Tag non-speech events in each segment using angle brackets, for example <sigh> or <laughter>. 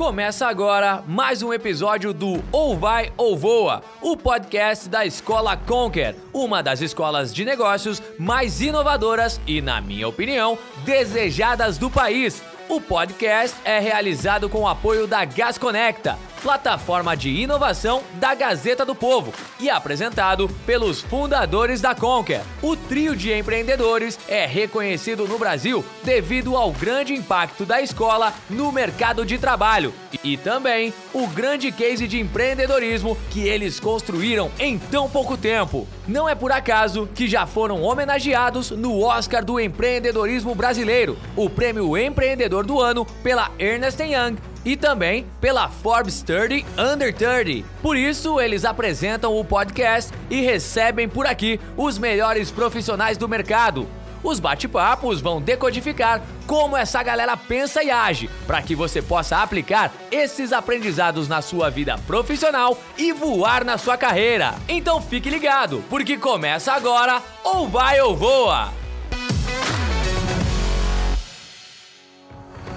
Começa agora mais um episódio do Ou Vai ou Voa, o podcast da Escola Conquer, uma das escolas de negócios mais inovadoras e, na minha opinião, desejadas do país. O podcast é realizado com o apoio da Gasconecta plataforma de inovação da Gazeta do Povo, e apresentado pelos fundadores da Conquer. O trio de empreendedores é reconhecido no Brasil devido ao grande impacto da escola no mercado de trabalho e também o grande case de empreendedorismo que eles construíram em tão pouco tempo. Não é por acaso que já foram homenageados no Oscar do Empreendedorismo Brasileiro, o prêmio Empreendedor do Ano pela Ernest Young e também pela Forbes 30 Under 30. Por isso, eles apresentam o podcast e recebem por aqui os melhores profissionais do mercado. Os bate-papos vão decodificar como essa galera pensa e age, para que você possa aplicar esses aprendizados na sua vida profissional e voar na sua carreira. Então fique ligado, porque começa agora ou vai ou voa.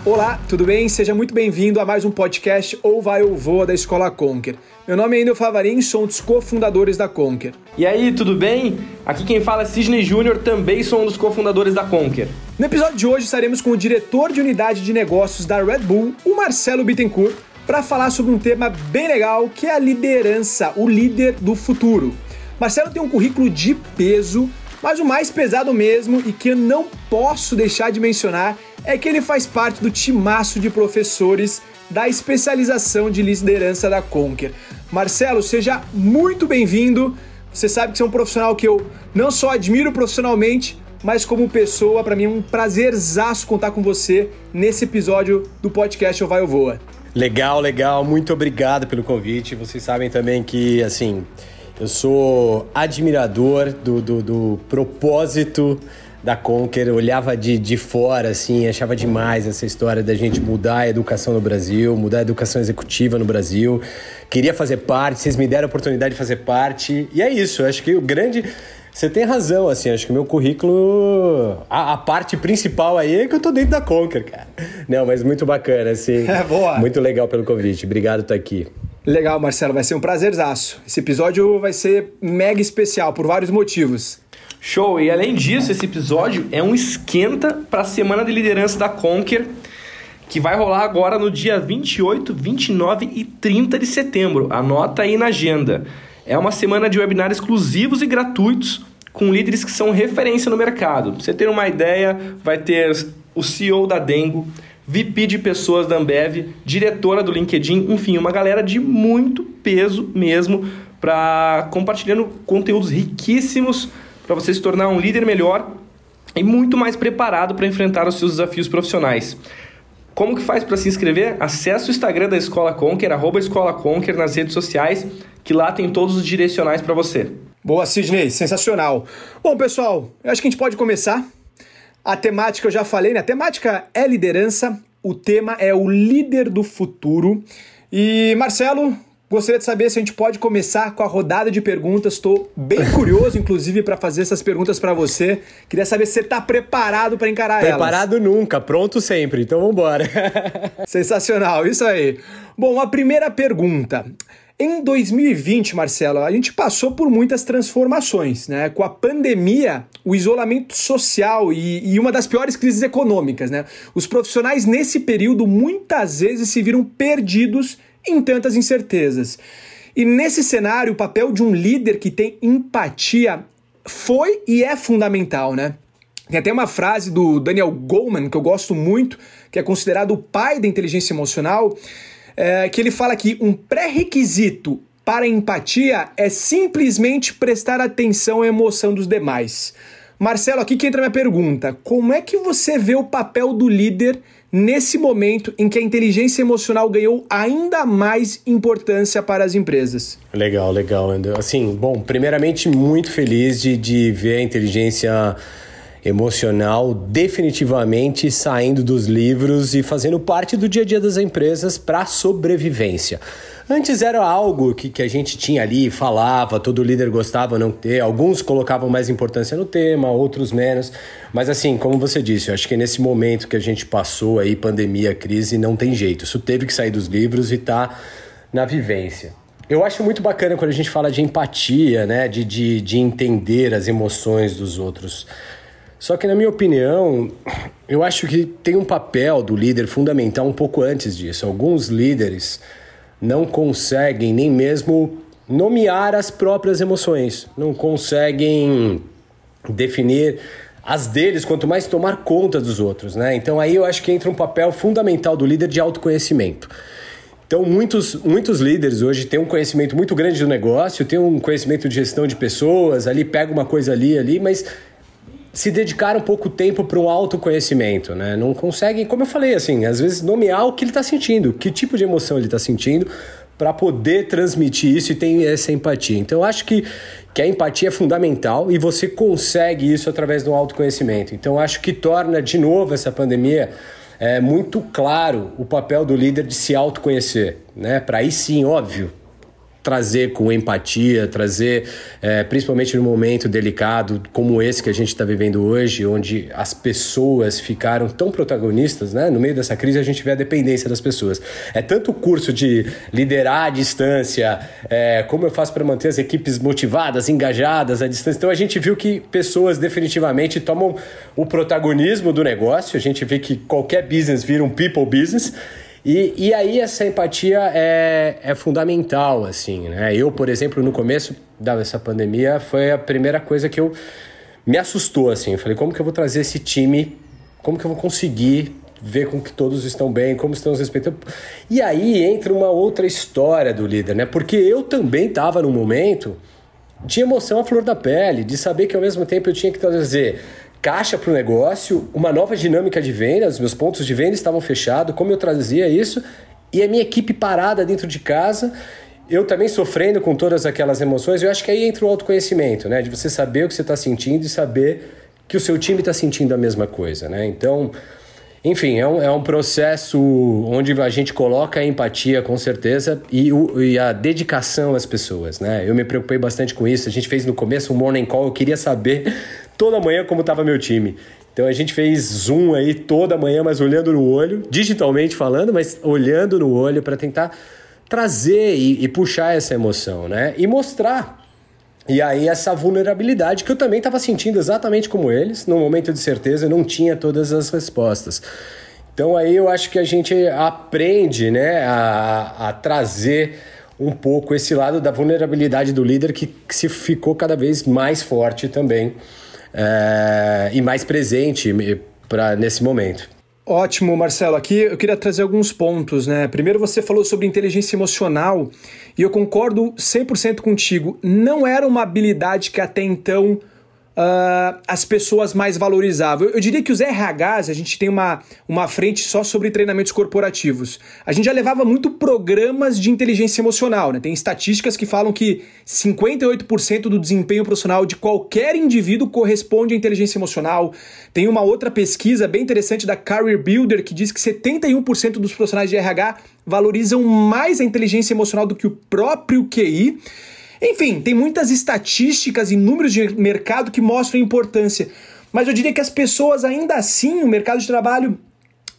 Olá, tudo bem? Seja muito bem-vindo a mais um podcast Ou Vai ou Voa da Escola Conquer. Meu nome é Endel Favarin, sou um dos cofundadores da Conquer. E aí, tudo bem? Aqui quem fala é Sidney Júnior, também sou um dos cofundadores da Conquer. No episódio de hoje estaremos com o diretor de unidade de negócios da Red Bull, o Marcelo Bittencourt, para falar sobre um tema bem legal que é a liderança, o líder do futuro. Marcelo tem um currículo de peso, mas o mais pesado mesmo e que eu não posso deixar de mencionar é que ele faz parte do timaço de professores da especialização de liderança da Conquer. Marcelo, seja muito bem-vindo. Você sabe que você é um profissional que eu não só admiro profissionalmente, mas como pessoa, para mim é um prazerzaço contar com você nesse episódio do podcast O Vai ou Voa. Legal, legal. Muito obrigado pelo convite. Vocês sabem também que, assim, eu sou admirador do, do, do propósito da Conquer, olhava de, de fora, assim, achava demais essa história da gente mudar a educação no Brasil, mudar a educação executiva no Brasil. Queria fazer parte, vocês me deram a oportunidade de fazer parte. E é isso, acho que o grande. Você tem razão, assim, acho que o meu currículo. A, a, parte principal aí é que eu tô dentro da Conquer, cara. Não, mas muito bacana, assim. <laughs> É boa. Muito legal pelo convite. Obrigado por estar aqui. Legal, Marcelo, vai ser um prazerzaço. Esse episódio vai ser mega especial por vários motivos. Show! E além disso, esse episódio é um esquenta para a semana de liderança da Conquer, que vai rolar agora no dia 28, 29 e 30 de setembro. Anota aí na agenda. É uma semana de webinars exclusivos e gratuitos com líderes que são referência no mercado. Pra você ter uma ideia, vai ter o CEO da Dengo, VP de pessoas da Ambev, diretora do LinkedIn, enfim, uma galera de muito peso mesmo para compartilhando conteúdos riquíssimos para você se tornar um líder melhor e muito mais preparado para enfrentar os seus desafios profissionais. Como que faz para se inscrever? Acesse o Instagram da Escola Conquer, arroba Escola Conquer nas redes sociais, que lá tem todos os direcionais para você. Boa, Sidney, sensacional. Bom, pessoal, eu acho que a gente pode começar. A temática eu já falei, né? A temática é liderança, o tema é o líder do futuro. E Marcelo, Gostaria de saber se a gente pode começar com a rodada de perguntas. Estou bem <laughs> curioso, inclusive, para fazer essas perguntas para você. Queria saber se você está preparado para encarar preparado elas. Preparado nunca, pronto sempre. Então vamos embora. Sensacional, isso aí. Bom, a primeira pergunta. Em 2020, Marcelo, a gente passou por muitas transformações, né? Com a pandemia, o isolamento social e, e, uma das piores crises econômicas, né? Os profissionais nesse período muitas vezes se viram perdidos em tantas incertezas. E nesse cenário, o papel de um líder que tem empatia foi e é fundamental, né? Tem até uma frase do Daniel Goleman que eu gosto muito, que é considerado o pai da inteligência emocional, é, que ele fala que um pré-requisito para empatia é simplesmente prestar atenção à emoção dos demais. Marcelo, aqui que entra minha pergunta: como é que você vê o papel do líder nesse momento em que a inteligência emocional ganhou ainda mais importância para as empresas. Legal, legal, André. Assim, bom, primeiramente, muito feliz de, de ver a inteligência emocional definitivamente saindo dos livros e fazendo parte do dia a dia das empresas para sobrevivência. Antes era algo que, que a gente tinha ali, falava, todo líder gostava não ter. Alguns colocavam mais importância no tema, outros menos. Mas assim, como você disse, eu acho que nesse momento que a gente passou aí, pandemia, crise, não tem jeito. Isso teve que sair dos livros e tá na vivência. Eu acho muito bacana quando a gente fala de empatia, né? De, de, de entender as emoções dos outros. Só que, na minha opinião, eu acho que tem um papel do líder fundamental um pouco antes disso. Alguns líderes não conseguem nem mesmo nomear as próprias emoções, não conseguem definir as deles, quanto mais tomar conta dos outros, né? Então aí eu acho que entra um papel fundamental do líder de autoconhecimento. Então, muitos, muitos líderes hoje têm um conhecimento muito grande do negócio, têm um conhecimento de gestão de pessoas, ali pega uma coisa ali, ali, mas se dedicaram pouco tempo para um autoconhecimento, né? Não conseguem, como eu falei, assim, às vezes nomear o que ele está sentindo, que tipo de emoção ele está sentindo, para poder transmitir isso e ter essa empatia. Então, eu acho que, que a empatia é fundamental e você consegue isso através do autoconhecimento. Então, eu acho que torna de novo essa pandemia é, muito claro o papel do líder de se autoconhecer, né? Para aí sim, óbvio, trazer com empatia, trazer, é, principalmente no momento delicado como esse que a gente está vivendo hoje, onde as pessoas ficaram tão protagonistas, né? No meio dessa crise a gente vê a dependência das pessoas. É tanto o curso de liderar à distância, é, como eu faço para manter as equipes motivadas, engajadas à distância. Então a gente viu que pessoas definitivamente tomam o protagonismo do negócio. A gente vê que qualquer business vira um people business. E, e aí essa empatia é, é fundamental, assim, né? Eu, por exemplo, no começo dessa pandemia, foi a primeira coisa que eu me assustou, assim. Eu falei, como que eu vou trazer esse time, como que eu vou conseguir ver com que todos estão bem, como estão os respeitando. E aí entra uma outra história do líder, né? Porque eu também estava num momento de emoção à flor da pele, de saber que ao mesmo tempo eu tinha que trazer caixa para o negócio, uma nova dinâmica de venda, os meus pontos de venda estavam fechados, como eu trazia isso, e a minha equipe parada dentro de casa, eu também sofrendo com todas aquelas emoções, eu acho que aí entra o autoconhecimento, né? De você saber o que você está sentindo e saber que o seu time está sentindo a mesma coisa, né? Então, enfim, é um, é um processo onde a gente coloca a empatia, com certeza, e, o, e a dedicação às pessoas, né? Eu me preocupei bastante com isso. A gente fez no começo um morning call, eu queria saber toda manhã como estava meu time. Então a gente fez zoom aí toda manhã, mas olhando no olho, digitalmente falando, mas olhando no olho para tentar trazer e, e, puxar essa emoção, né? E mostrar. E aí essa vulnerabilidade que eu também estava sentindo exatamente como eles, no momento de certeza eu não tinha todas as respostas. Então aí eu acho que a gente aprende, né, a, a trazer um pouco esse lado da vulnerabilidade do líder que, que se ficou cada vez mais forte também é, e mais presente para nesse momento. Ótimo, Marcelo. Aqui eu queria trazer alguns pontos, né? Primeiro você falou sobre inteligência emocional e eu concordo 100% contigo. Não era uma habilidade que até então uh, as pessoas mais valorizavam. Eu, eu, diria que os RHs, a gente tem uma, uma frente só sobre treinamentos corporativos. A gente já levava muito programas de inteligência emocional, né? Tem estatísticas que falam que 58% do desempenho profissional de qualquer indivíduo corresponde à inteligência emocional. Tem uma outra pesquisa bem interessante da Career Builder que diz que 71% dos profissionais de RH valorizam mais a inteligência emocional do que o próprio QI. Enfim, tem muitas estatísticas e números de mercado que mostram a importância. Mas eu diria que as pessoas, ainda assim, o mercado de trabalho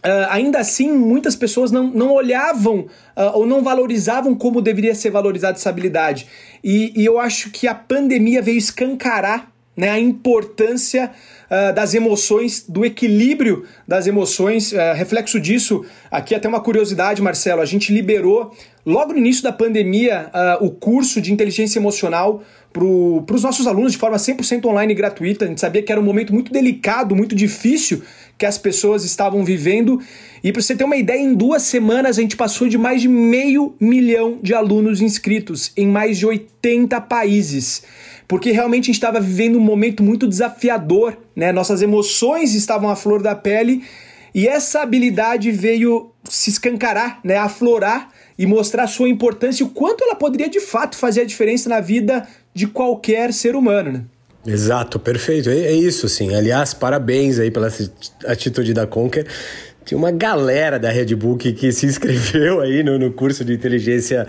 Uh, ainda assim, muitas pessoas não, não olhavam uh, ou não valorizavam como deveria ser valorizada essa habilidade. E, e eu acho que a pandemia veio escancarar né, a importância uh, das emoções, do equilíbrio das emoções. Uh, reflexo disso, aqui até uma curiosidade, Marcelo, a gente liberou logo no início da pandemia uh, o curso de inteligência emocional para os nossos alunos de forma 100% online e gratuita. A gente sabia que era um momento muito delicado, muito difícil que as pessoas estavam vivendo. E para você ter uma ideia, em duas semanas a gente passou de mais de meio milhão de alunos inscritos em mais de 80 países porque realmente a gente estava vivendo um momento muito desafiador, né? Nossas emoções estavam à flor da pele e essa habilidade veio se escancarar, né? Aflorar e mostrar sua importância e o quanto ela poderia de fato fazer a diferença na vida de qualquer ser humano, né? Exato, perfeito. É, é isso, sim. Aliás, parabéns aí pela atitude da Conquer tinha uma galera da Red Bull que, que se inscreveu aí no, no curso de inteligência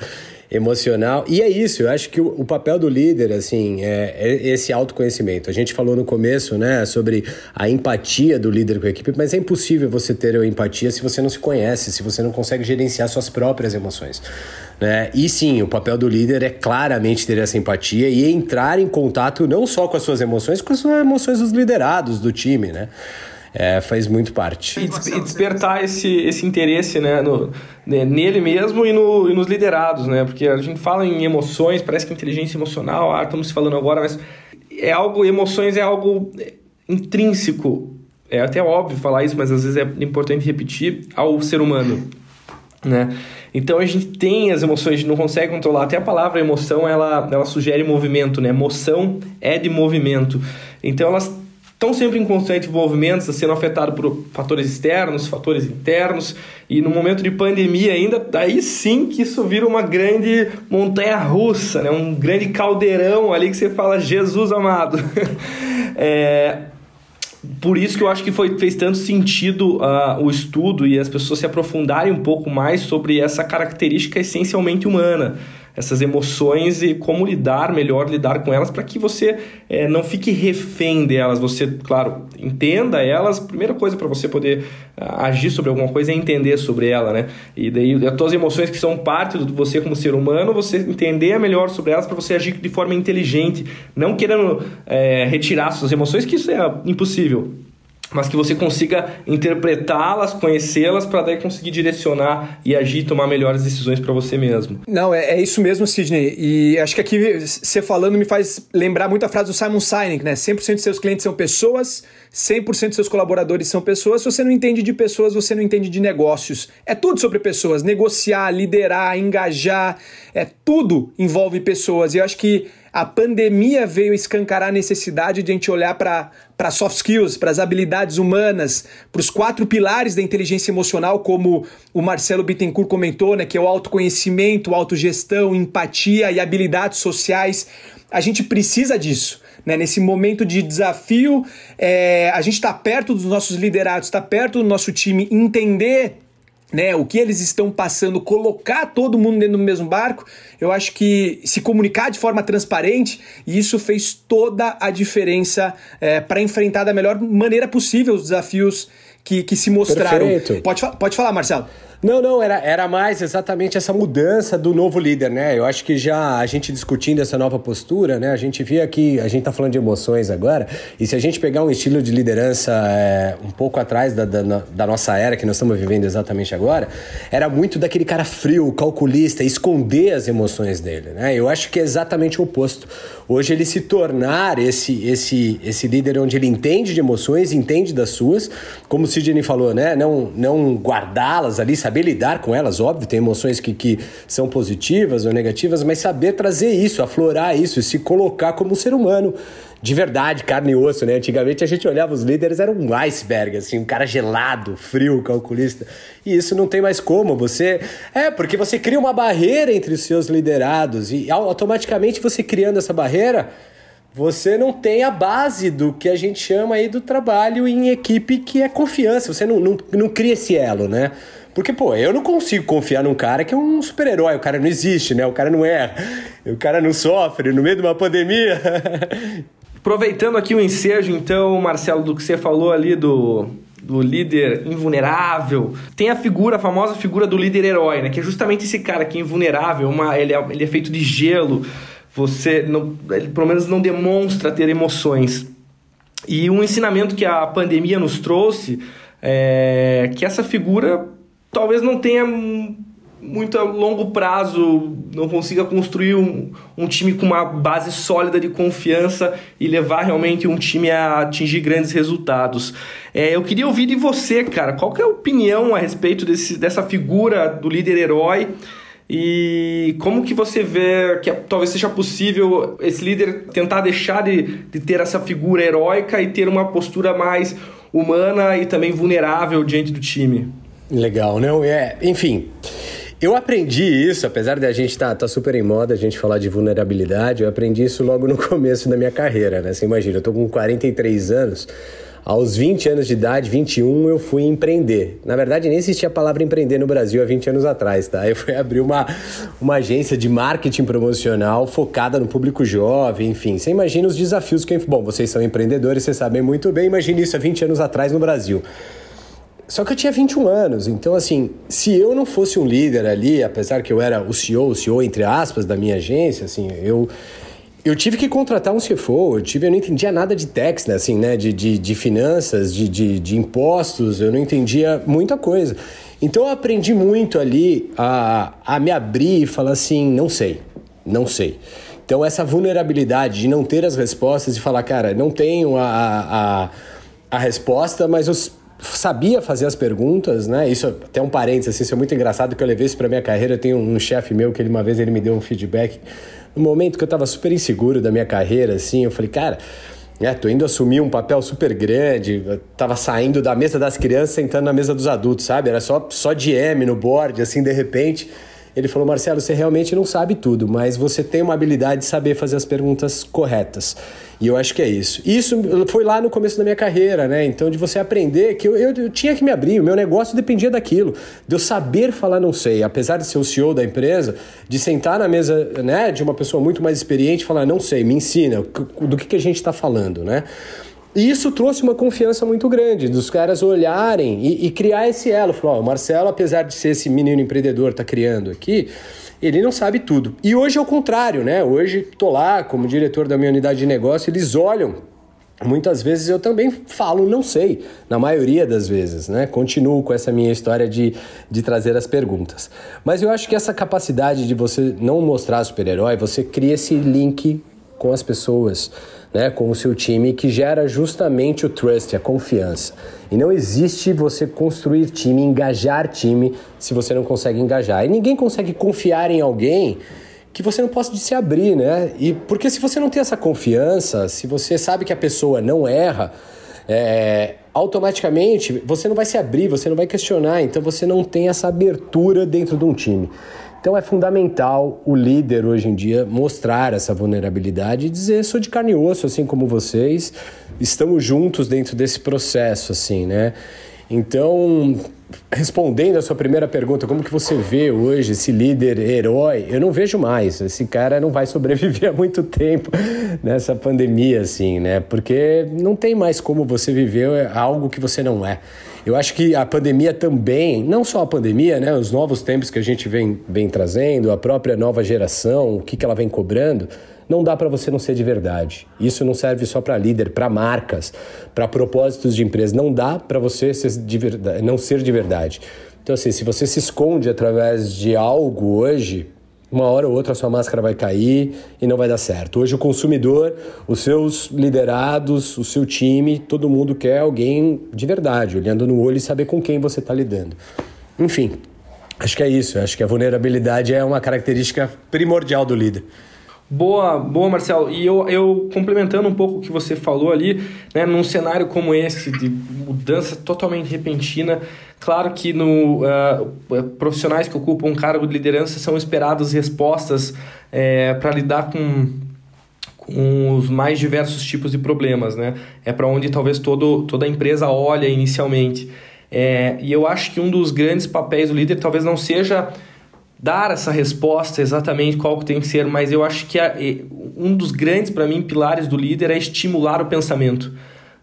emocional. E é isso, eu acho que o, o papel do líder, assim, é, é, esse autoconhecimento. A gente falou no começo, né, sobre a empatia do líder com a equipe, mas é impossível você ter a empatia se você não se conhece, se você não consegue gerenciar suas próprias emoções. Né? E sim, o papel do líder é claramente ter essa empatia e entrar em contato não só com as suas emoções, com as emoções dos liderados do time, né? É, faz muito parte. E, des e, despertar esse, esse interesse né, no, né, nele mesmo e, no, e nos liderados, né? Porque a gente fala em emoções, parece que inteligência emocional, ah, estamos falando agora, mas é algo, emoções é algo intrínseco. É até óbvio falar isso, mas às vezes é importante repetir ao ser humano, né? Então a gente tem as emoções, a gente não consegue controlar. Até a palavra emoção, ela, ela sugere movimento, né? Emoção é de movimento. Então elas estão sempre em constante envolvimento, sendo afetado por fatores externos, fatores internos, e no momento de pandemia ainda, daí sim que isso vira uma grande montanha russa, né? um grande caldeirão ali que você fala, Jesus amado. <laughs> é, por isso que eu acho que foi, fez tanto sentido uh, o estudo e as pessoas se aprofundarem um pouco mais sobre essa característica essencialmente humana essas emoções e como lidar melhor, lidar com elas para que você é, não fique refém delas. Você, claro, entenda elas. Primeira coisa para você poder uh, agir sobre alguma coisa é entender sobre ela, né? E daí as tuas emoções que são parte de você como ser humano, você entender melhor sobre elas para você agir de forma inteligente, não querendo é, retirar suas emoções, que isso é impossível mas que você consiga interpretá-las, conhecê-las, para daí conseguir direcionar e agir, tomar melhores decisões para você mesmo. Não, é, é, isso mesmo, Sidney. E acho que aqui você falando me faz lembrar muito a frase do Simon Sinek, né? 100% de seus clientes são pessoas, 100% de seus colaboradores são pessoas. Se você não entende de pessoas, você não entende de negócios. É tudo sobre pessoas. Negociar, liderar, engajar, é tudo envolve pessoas. E eu acho que a pandemia veio escancarar a necessidade de a gente olhar para soft skills, para as habilidades humanas, para os quatro pilares da inteligência emocional, como o Marcelo Bittencourt comentou, né, que é o autoconhecimento, autogestão, empatia e habilidades sociais. A gente precisa disso. Né? Nesse momento de desafio, é, a gente está perto dos nossos liderados, está perto do nosso time, entender né, o que eles estão passando, colocar todo mundo dentro do mesmo barco, eu acho que se comunicar de forma transparente, e isso fez toda a diferença é, para enfrentar da melhor maneira possível os desafios que, que se mostraram. Perfeito. Pode, pode falar, Marcelo. Não, não, era, era mais exatamente essa mudança do novo líder, né? Eu acho que já a gente discutindo essa nova postura, né? A gente via que a gente tá falando de emoções agora, e se a gente pegar um estilo de liderança é, um pouco atrás da, da, da, nossa era que nós estamos vivendo exatamente agora, era muito daquele cara frio, calculista, esconder as emoções dele, né? Eu acho que é exatamente o oposto. Hoje ele se tornar esse, esse, esse líder onde ele entende de emoções, entende das suas, como o Sidney falou, né? Não, não guardá-las ali, saber lidar com elas, óbvio, tem emoções que, que são positivas ou negativas, mas saber trazer isso, aflorar isso, se colocar como um ser humano de verdade, carne e osso, né? Antigamente a gente olhava os líderes, era um iceberg, assim, um cara gelado, frio, calculista. E isso não tem mais como. Você. É, porque você cria uma barreira entre os seus liderados e automaticamente você criando essa barreira. Você não tem a base do que a gente chama aí do trabalho em equipe, que é confiança. Você não, não, não cria esse elo, né? Porque, pô, eu não consigo confiar num cara que é um super-herói. O cara não existe, né? O cara não erra. O cara não sofre no meio de uma pandemia. <laughs> Aproveitando aqui o ensejo, então, Marcelo, do que você falou ali do, do líder invulnerável. Tem a figura, a famosa figura do líder herói, né? Que é justamente esse cara que é invulnerável, uma, ele, é, ele é feito de gelo. Você, não, ele, pelo menos, não demonstra ter emoções. E um ensinamento que a pandemia nos trouxe é que essa figura talvez não tenha muito a longo prazo, não consiga construir um, um time com uma base sólida de confiança e levar realmente um time a atingir grandes resultados. É, eu queria ouvir de você, cara, qual que é a opinião a respeito desse, dessa figura do líder herói e como que você vê que talvez seja possível esse líder tentar deixar de, de ter essa figura heróica e ter uma postura mais humana e também vulnerável diante do time? Legal, não? É, enfim. Eu aprendi isso, apesar de a gente estar tá, tá super em moda, a gente falar de vulnerabilidade, eu aprendi isso logo no <laughs> começo da minha carreira, né? Você imagina, eu tô com 43 anos, aos 20 anos de idade, 21, eu fui empreender. Na verdade, nem existia a palavra empreender no Brasil há 20 anos atrás, tá? Eu fui <laughs> abrir uma, uma agência de marketing promocional focada no público jovem, enfim. Você imagina os desafios que... Bom, vocês são empreendedores, vocês sabem muito bem. Imagine isso há 20 anos atrás no Brasil. Só que eu tinha 21 anos, então assim, se eu não fosse um líder ali, apesar que eu era o CEO, o CEO entre aspas da minha agência, assim, eu eu tive que contratar um CFO, eu, tive, eu não entendia nada de tax, né, assim, né, de, de, de finanças, de, de, de impostos, eu não entendia muita coisa. Então eu aprendi muito ali a, a me abrir e falar assim, não sei, não sei. Então essa vulnerabilidade de não ter as respostas e falar, cara, não tenho a, a, a resposta, mas eu sabia fazer as perguntas, né? Isso até um parênteses, assim, isso é muito engraçado que eu levei isso para minha carreira. Eu tenho um chefe meu que ele, uma vez ele me deu um feedback no momento que eu estava super inseguro da minha carreira, assim, eu falei, cara, é, tô indo assumir um papel super grande, eu tava saindo da mesa das crianças, sentando na mesa dos adultos, sabe? Era só só de M no board, assim, de repente. Ele falou: Marcelo, você realmente não sabe tudo, mas você tem uma habilidade de saber fazer as perguntas corretas. E eu acho que é isso. Isso foi lá no começo da minha carreira, né? Então, de você aprender que eu, eu, eu, tinha que me abrir, o meu negócio dependia daquilo, de eu saber falar não sei. Apesar de ser o CEO da empresa, de sentar na mesa né, de uma pessoa muito mais experiente e falar não sei, me ensina, do que, que a gente está falando, né? E isso trouxe uma confiança muito grande dos caras olharem e, e criar esse elo. Falar, ó, o Marcelo, apesar de ser esse menino empreendedor, tá criando aqui, ele não sabe tudo. E hoje é o contrário, né? Hoje tô lá como diretor da minha unidade de negócio, eles olham Muitas vezes eu também falo não sei, na maioria das vezes, né? Continuo com essa minha história de, de trazer as perguntas. Mas eu acho que essa capacidade de você não mostrar super-herói, você cria esse link com as pessoas né, com o seu time, que gera justamente o trust, a confiança. E não existe você construir time, engajar time, se você não consegue engajar. E ninguém consegue confiar em alguém que você não possa se abrir, né? E porque se você não tem essa confiança, se você sabe que a pessoa não erra, é, automaticamente você não vai se abrir, você não vai questionar, então você não tem essa abertura dentro de um time. Então é fundamental o líder hoje em dia mostrar essa vulnerabilidade e dizer sou de carne e osso, assim como vocês, estamos juntos dentro desse processo, assim, né? Então, respondendo a sua primeira pergunta, como que você vê hoje esse líder herói? Eu não vejo mais. Esse cara não vai sobreviver <laughs> há muito tempo nessa pandemia, assim, né? Porque não tem mais como você viver algo que você não é. Eu acho que a pandemia também, não só a pandemia, né, os novos tempos que a gente vem, vem trazendo, a própria nova geração, o que, que ela vem cobrando, não dá para você não ser de verdade. Isso não serve só para líder, para marcas, para propósitos de empresa. Não dá para você ser de verdade, não ser de verdade. Então, assim, se você se esconde através de algo hoje, uma hora ou outra a sua máscara vai cair e não vai dar certo. Hoje o consumidor, os seus liderados, o seu time, todo mundo quer alguém de verdade, olhando no olho e saber com quem você está lidando. Enfim, acho que é isso. Acho que a vulnerabilidade é uma característica primordial do líder. Boa, boa, Marcelo. E eu, eu complementando um pouco o que você falou ali, né, num cenário como esse, de mudança totalmente repentina, claro que no uh, profissionais que ocupam um cargo de liderança são esperadas respostas é, para lidar com, com os mais diversos tipos de problemas, né? É para onde talvez todo, toda a empresa olha inicialmente. É, e eu acho que um dos grandes papéis do líder talvez não seja dar essa resposta exatamente qual que tem que ser, mas eu acho que a, um dos grandes, para mim, pilares do líder é estimular o pensamento,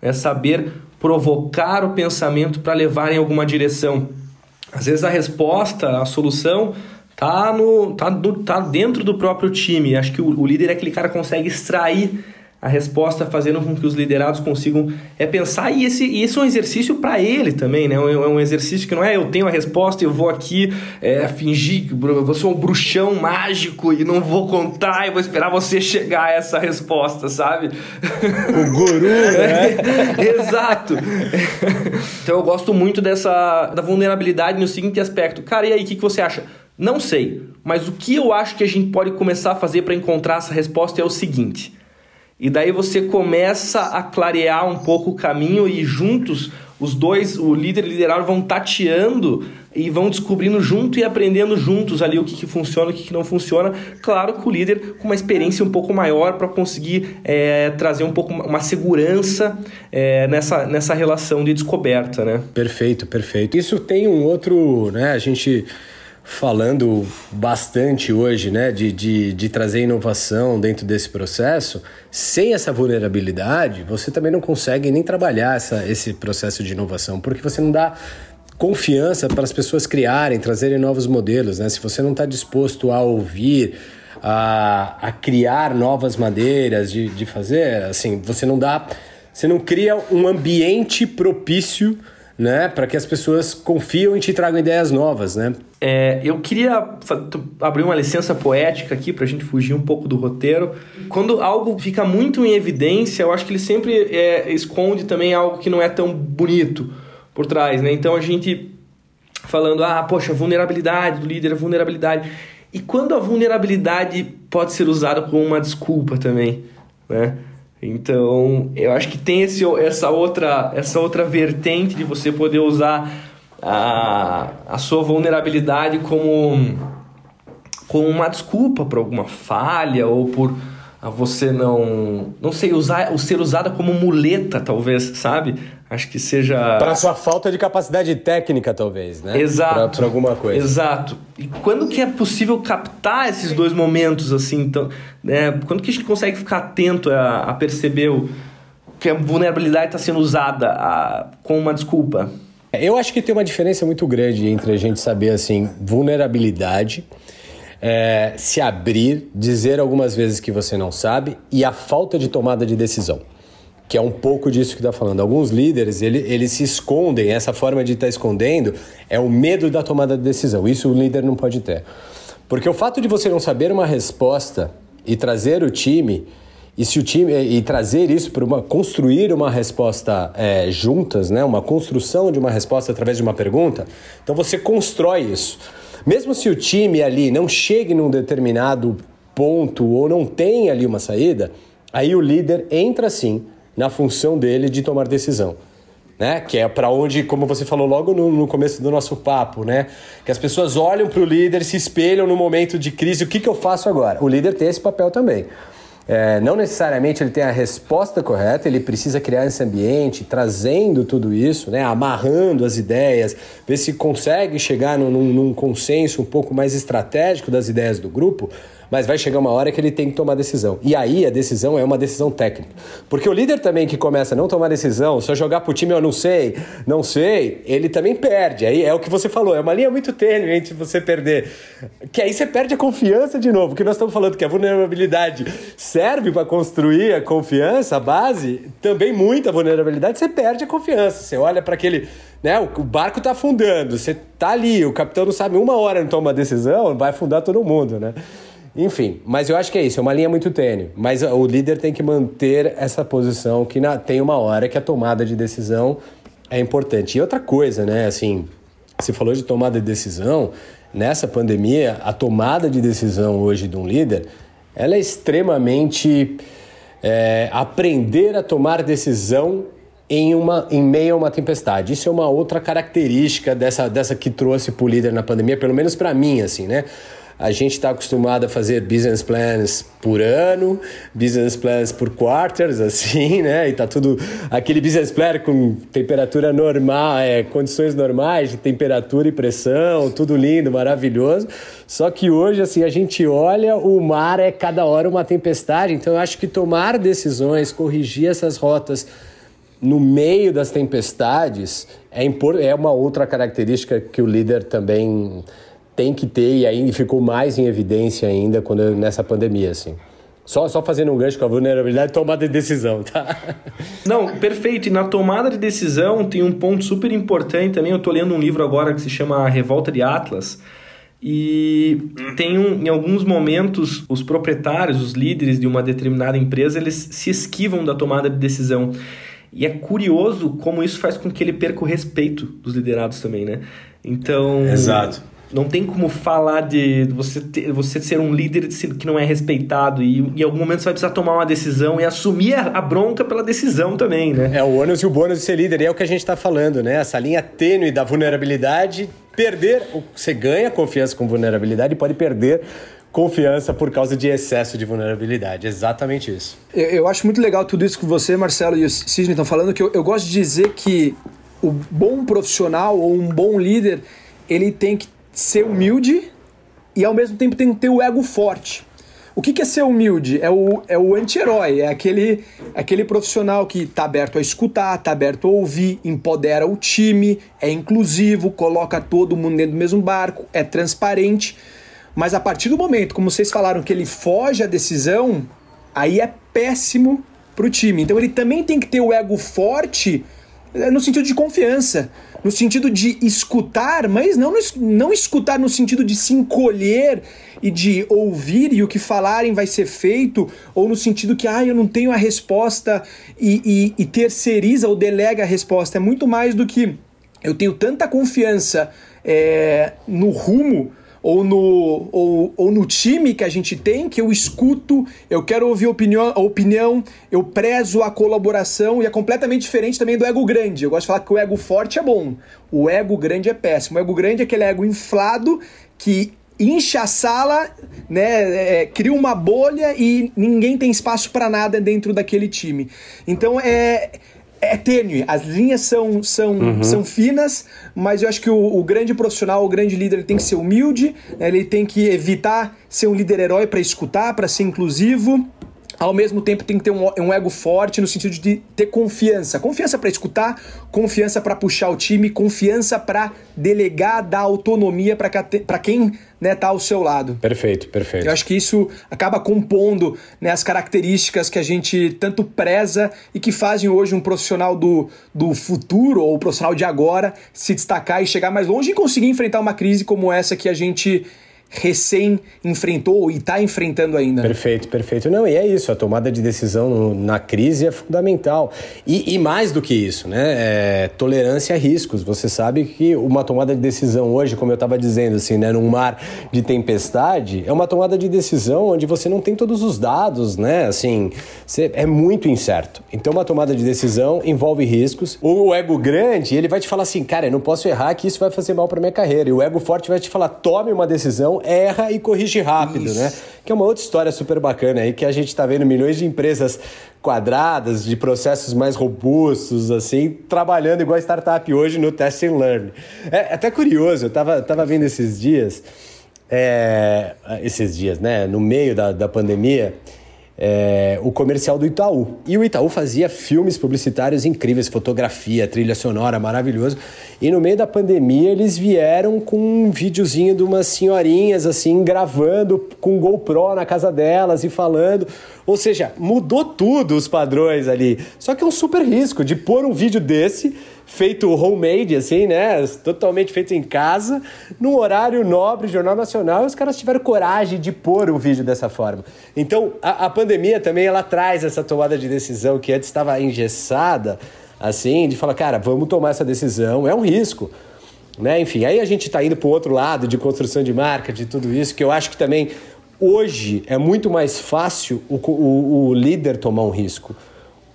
é saber provocar o pensamento para levar em alguma direção. Às vezes a resposta, a solução tá no tá, tá dentro do próprio time. Acho que o, o líder é aquele cara que consegue extrair a resposta fazendo com que os liderados consigam é pensar e esse, e esse é um exercício para ele também, né? É um exercício que não é eu tenho a resposta e eu vou aqui é, fingir que eu sou um bruxão mágico e não vou contar e vou esperar você chegar a essa resposta, sabe? O guru, <laughs> né? É, exato. então eu gosto muito dessa da vulnerabilidade no seguinte aspecto. Cara, e aí, o que, que você acha? Não sei, mas o que eu acho que a gente pode começar a fazer para encontrar essa resposta é o seguinte e daí você começa a clarear um pouco o caminho e juntos os dois, o líder e o liderado, vão tateando e vão descobrindo junto e aprendendo juntos ali o que, que funciona e o que, que não funciona. Claro que o líder com uma experiência um pouco maior para conseguir é, trazer um pouco uma segurança é, nessa, nessa relação de descoberta, né? Perfeito, perfeito. Isso tem um outro, né? A gente falando bastante hoje, né, de, de, de trazer inovação dentro desse processo, sem essa vulnerabilidade, você também não consegue nem trabalhar essa, esse processo de inovação, porque você não dá confiança para as pessoas criarem, trazerem novos modelos, né? Se você não está disposto a ouvir, a, a criar novas maneiras de, de fazer, assim, você não dá, você não cria um ambiente propício né? Para que as pessoas confiam e te tragam ideias novas, né? É, eu queria abrir uma licença poética aqui para a gente fugir um pouco do roteiro. Quando algo fica muito em evidência, eu acho que ele sempre é, esconde também algo que não é tão bonito por trás, né? Então a gente falando, ah, poxa, vulnerabilidade do líder, vulnerabilidade. E quando a vulnerabilidade pode ser usada como uma desculpa também, né? Então, eu acho que tem esse, essa, outra, essa outra vertente de você poder usar a, a sua vulnerabilidade como, como uma desculpa por alguma falha ou por você não não sei usar ser usada como muleta talvez sabe acho que seja para sua falta de capacidade técnica talvez né? Exato. Para alguma coisa. Exato. E quando que é possível captar esses dois momentos assim então né? Quando que a gente consegue ficar atento a, a perceber o, que a vulnerabilidade está sendo usada a, com uma desculpa? Eu acho que tem uma diferença muito grande entre a gente saber assim vulnerabilidade é, se abrir, dizer algumas vezes que você não sabe e a falta de tomada de decisão. Que é um pouco disso que está falando. Alguns líderes, ele, eles se escondem, essa forma de estar tá escondendo é o medo da tomada de decisão. Isso o líder não pode ter. Porque o fato de você não saber uma resposta e trazer o time e se o time e trazer isso para uma construir uma resposta é, juntas, né, uma construção de uma resposta através de uma pergunta, então você constrói isso. Mesmo se o time ali não chegue num determinado ponto ou não tem ali uma saída, aí o líder entra sim na função dele de tomar decisão. Né? Que é para onde, como você falou logo no, no, começo do nosso papo, né? Que as pessoas olham para o líder, se espelham no momento de crise, o que, que eu faço agora? O líder tem esse papel também. É, não necessariamente ele tem a resposta correta, ele precisa criar esse ambiente, trazendo tudo isso, né, amarrando as ideias, ver se consegue chegar num, num consenso um pouco mais estratégico das ideias do grupo, mas vai chegar uma hora que ele tem que tomar decisão. E aí a decisão é uma decisão técnica. Porque o líder também que começa a não tomar decisão, só jogar pro time, eu não sei, não sei, ele também perde. Aí é o que você falou, é uma linha muito tênue entre você perder. Que aí você perde a confiança de novo, que nós estamos falando que a vulnerabilidade serve para construir a confiança, a base, também muita vulnerabilidade, você perde a confiança. Você olha para aquele né? O, barco está afundando, você tá ali, o capitão não sabe uma hora não toma decisão, vai afundar todo mundo, né? Enfim, mas eu acho que é isso, é uma linha muito tênue. Mas o líder tem que manter essa posição que na, tem uma hora que a tomada de decisão é importante. E outra coisa, né, assim, você falou de tomada de decisão, nessa pandemia, a tomada de decisão hoje de um líder, ela é extremamente é, aprender a tomar decisão em, uma, em meio a uma tempestade. Isso é uma outra característica dessa, dessa que trouxe para o líder na pandemia, pelo menos para mim, assim, né? A gente está acostumado a fazer business plans por ano, business plans por quarters, assim, <laughs> né? E tá tudo aquele business plan com temperatura normal, é, condições normais de temperatura e pressão, tudo lindo, maravilhoso. Só que hoje, assim, a gente olha, o mar é cada hora uma tempestade. Então, eu acho que tomar decisões, corrigir essas rotas no meio das tempestades é, é uma outra característica que o líder também tem que ter e aí ficou mais em evidência ainda quando nessa pandemia, assim. Só, só fazendo um gancho com a vulnerabilidade, tomada de decisão, tá? <laughs> Não, perfeito. E na tomada de decisão tem um ponto super importante também. Eu estou lendo um livro agora que se chama A Revolta de Atlas. E tem um, em alguns momentos os proprietários, os líderes de uma determinada empresa, eles se esquivam da tomada de decisão. E é curioso como isso faz com que ele perca o respeito dos liderados também, né? Então. Exato não tem como falar de você, ter, você ser um líder que não é respeitado e em algum momento você vai precisar tomar uma decisão e assumir a, a bronca pela decisão também, né? É o ônus e o bônus de ser líder, e é o que a gente está falando, né? Essa linha tênue da vulnerabilidade, perder, você ganha confiança com vulnerabilidade e pode perder confiança por causa de excesso de vulnerabilidade. Exatamente isso. Eu, eu, acho muito legal tudo isso que você, Marcelo e o Sidney estão falando, que eu, eu gosto de dizer que o bom profissional ou um bom líder, ele tem que ser humilde e ao mesmo tempo tem que ter o ego forte. O que, que é ser humilde? É o, é o anti-herói, é aquele, aquele profissional que está aberto a escutar, está aberto a ouvir, empodera o time, é inclusivo, coloca todo mundo dentro do mesmo barco, é transparente. Mas a partir do momento, como vocês falaram, que ele foge à decisão, aí é péssimo para o time. Então ele também tem que ter o ego forte é, no sentido de confiança, no sentido de escutar, mas não, não escutar no sentido de se encolher e de ouvir e o que falarem vai ser feito, ou no sentido que, ah, eu não tenho a resposta e, e, e terceiriza ou delega a resposta. É muito mais do que eu tenho tanta confiança é, no rumo ou no, ou, ou no time que a gente tem, que eu escuto, eu quero ouvir opinião, a opinião, eu prezo a colaboração e é completamente diferente também do ego grande. Eu gosto de falar que o ego forte é bom, o ego grande é péssimo. O ego grande é aquele ego inflado que incha a sala, né, é, cria uma bolha e ninguém tem espaço para nada dentro daquele time. Então é é tênue, as linhas são, são, uhum. são finas, mas eu acho que o, o, grande profissional, o grande líder, ele tem que ser humilde, né? ele tem que evitar ser um líder herói para escutar, para ser inclusivo. Ao mesmo tempo tem que ter um, um, ego forte no sentido de ter confiança. Confiança para escutar, confiança para puxar o time, confiança para delegar, dar autonomia para quem né, tá ao seu lado. Perfeito, perfeito. Eu acho que isso acaba compondo né, as características que a gente tanto preza e que fazem hoje um profissional do, do futuro ou o profissional de agora se destacar e chegar mais longe e conseguir enfrentar uma crise como essa que a gente recém enfrentou e está enfrentando ainda. Perfeito, perfeito. Não, e é isso, a tomada de decisão na crise é fundamental. E, e, mais do que isso, né? É, tolerância a riscos. Você sabe que uma tomada de decisão hoje, como eu estava dizendo, assim, né, num mar de tempestade, é uma tomada de decisão onde você não tem todos os dados, né? Assim, você, é muito incerto. Então, uma tomada de decisão envolve riscos. O ego grande, ele vai te falar assim, cara, eu não posso errar que isso vai fazer mal para minha carreira. E o ego forte vai te falar, tome uma decisão erra e corrige rápido, Isso. né? Que é uma outra história super bacana aí que a gente está vendo milhões de empresas quadradas, de processos mais robustos, assim, trabalhando igual a startup hoje no test and learn. É até curioso, eu tava, tava vendo esses dias, é, esses dias, né? No meio da, da pandemia, é, o comercial do Itaú. E o Itaú fazia filmes publicitários incríveis, fotografia, trilha sonora, maravilhoso. E no meio da pandemia eles vieram com um videozinho de umas senhorinhas assim, gravando com GoPro na casa delas e falando. Ou seja, mudou tudo os padrões ali. Só que é um super risco de pôr um vídeo desse feito homemade, assim, né? Totalmente feito em casa, num horário nobre, Jornal Nacional, e os caras tiveram coragem de pôr o vídeo dessa forma. Então, a, a pandemia também, ela traz essa tomada de decisão que antes estava engessada, assim, de falar, cara, vamos tomar essa decisão, é um risco. Né? Enfim, aí a gente está indo para o outro lado de construção de marca, de tudo isso, que eu acho que também hoje é muito mais fácil o, o, o líder tomar um risco.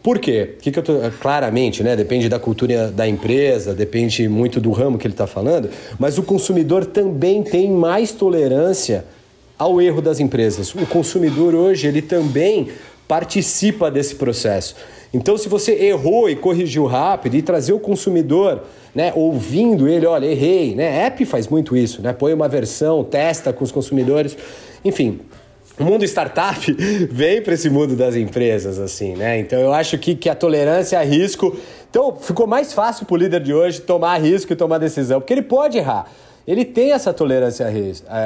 Por quê? Que que eu tô, claramente, né? Depende da cultura da empresa, depende muito do ramo que ele está falando, mas o consumidor também tem mais tolerância ao erro das empresas. O consumidor hoje ele também participa desse processo. Então, se você errou e corrigiu rápido e trazer o consumidor, né, ouvindo ele, olha, errei, né? App faz muito isso, né? Põe uma versão, testa com os consumidores, enfim, o mundo startup <laughs> vem para esse mundo das empresas, assim, né? Então eu acho que, que a tolerância a risco. Então ficou mais fácil para o líder de hoje tomar risco e tomar decisão, porque ele pode errar. Ele tem essa tolerância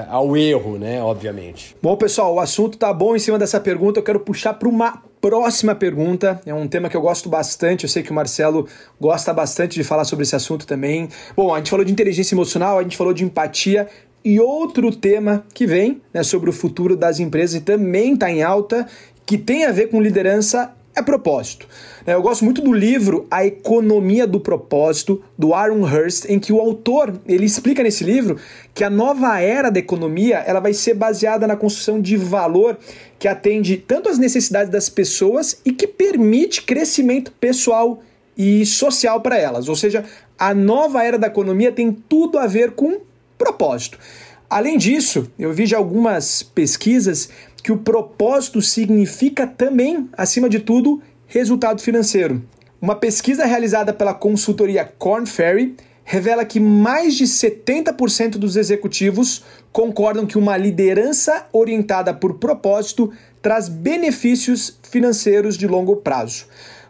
ao erro, né? Obviamente. Bom, pessoal, o assunto tá bom em cima dessa pergunta. Eu quero puxar para uma próxima pergunta. É um tema que eu gosto bastante. Eu sei que o Marcelo gosta bastante de falar sobre esse assunto também. Bom, a gente falou de inteligência emocional, a gente falou de empatia. E outro tema que vem né, sobre o futuro das empresas e também está em alta, que tem a ver com liderança, é propósito. Né? Eu gosto muito do livro A Economia do Propósito, do Aaron Hurst, em que o autor ele explica nesse livro que a nova era da economia ela vai ser baseada na construção de valor que atende tanto às necessidades das pessoas e que permite crescimento pessoal e social para elas. Ou seja, a nova era da economia tem tudo a ver com propósito. Além disso, eu vi já algumas pesquisas que o propósito significa também, acima de tudo, resultado financeiro. Uma pesquisa realizada pela consultoria Corn Ferry revela que mais de 70% dos executivos concordam que uma liderança orientada por propósito traz benefícios financeiros de longo prazo.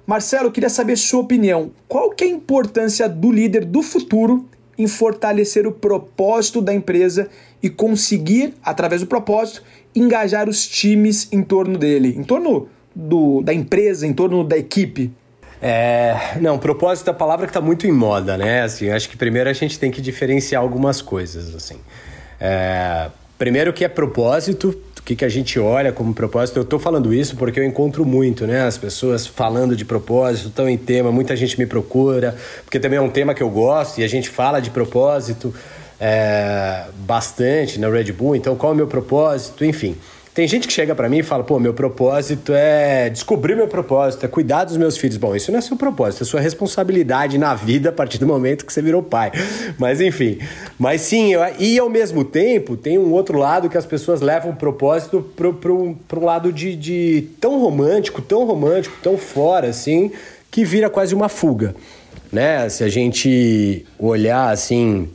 Marcelo, queria saber sua opinião. Qual que é a importância do líder do futuro em fortalecer o propósito da empresa e conseguir, através do propósito, engajar os times em torno dele, em torno do, da empresa, em torno da equipe? É, não, propósito é a palavra que está muito em moda, né? Assim, acho que primeiro a gente tem que diferenciar algumas coisas, assim. É, primeiro que é propósito, o que, que a gente olha como propósito. Eu estou falando isso porque eu encontro muito, né? As pessoas falando de propósito, estão em tema, muita gente me procura, porque também é um tema que eu gosto e a gente fala de propósito é, bastante na Red Bull, então qual é o meu propósito, enfim. Tem gente que chega para mim e fala: pô, meu propósito é descobrir meu propósito, é cuidar dos meus filhos. Bom, isso não é seu propósito, é sua responsabilidade na vida a partir do momento que você virou pai. Mas enfim. Mas sim, eu, e ao mesmo tempo tem um outro lado que as pessoas levam o propósito pro, pro, pro lado de, de tão romântico, tão romântico, tão fora assim, que vira quase uma fuga. Né? Se a gente olhar assim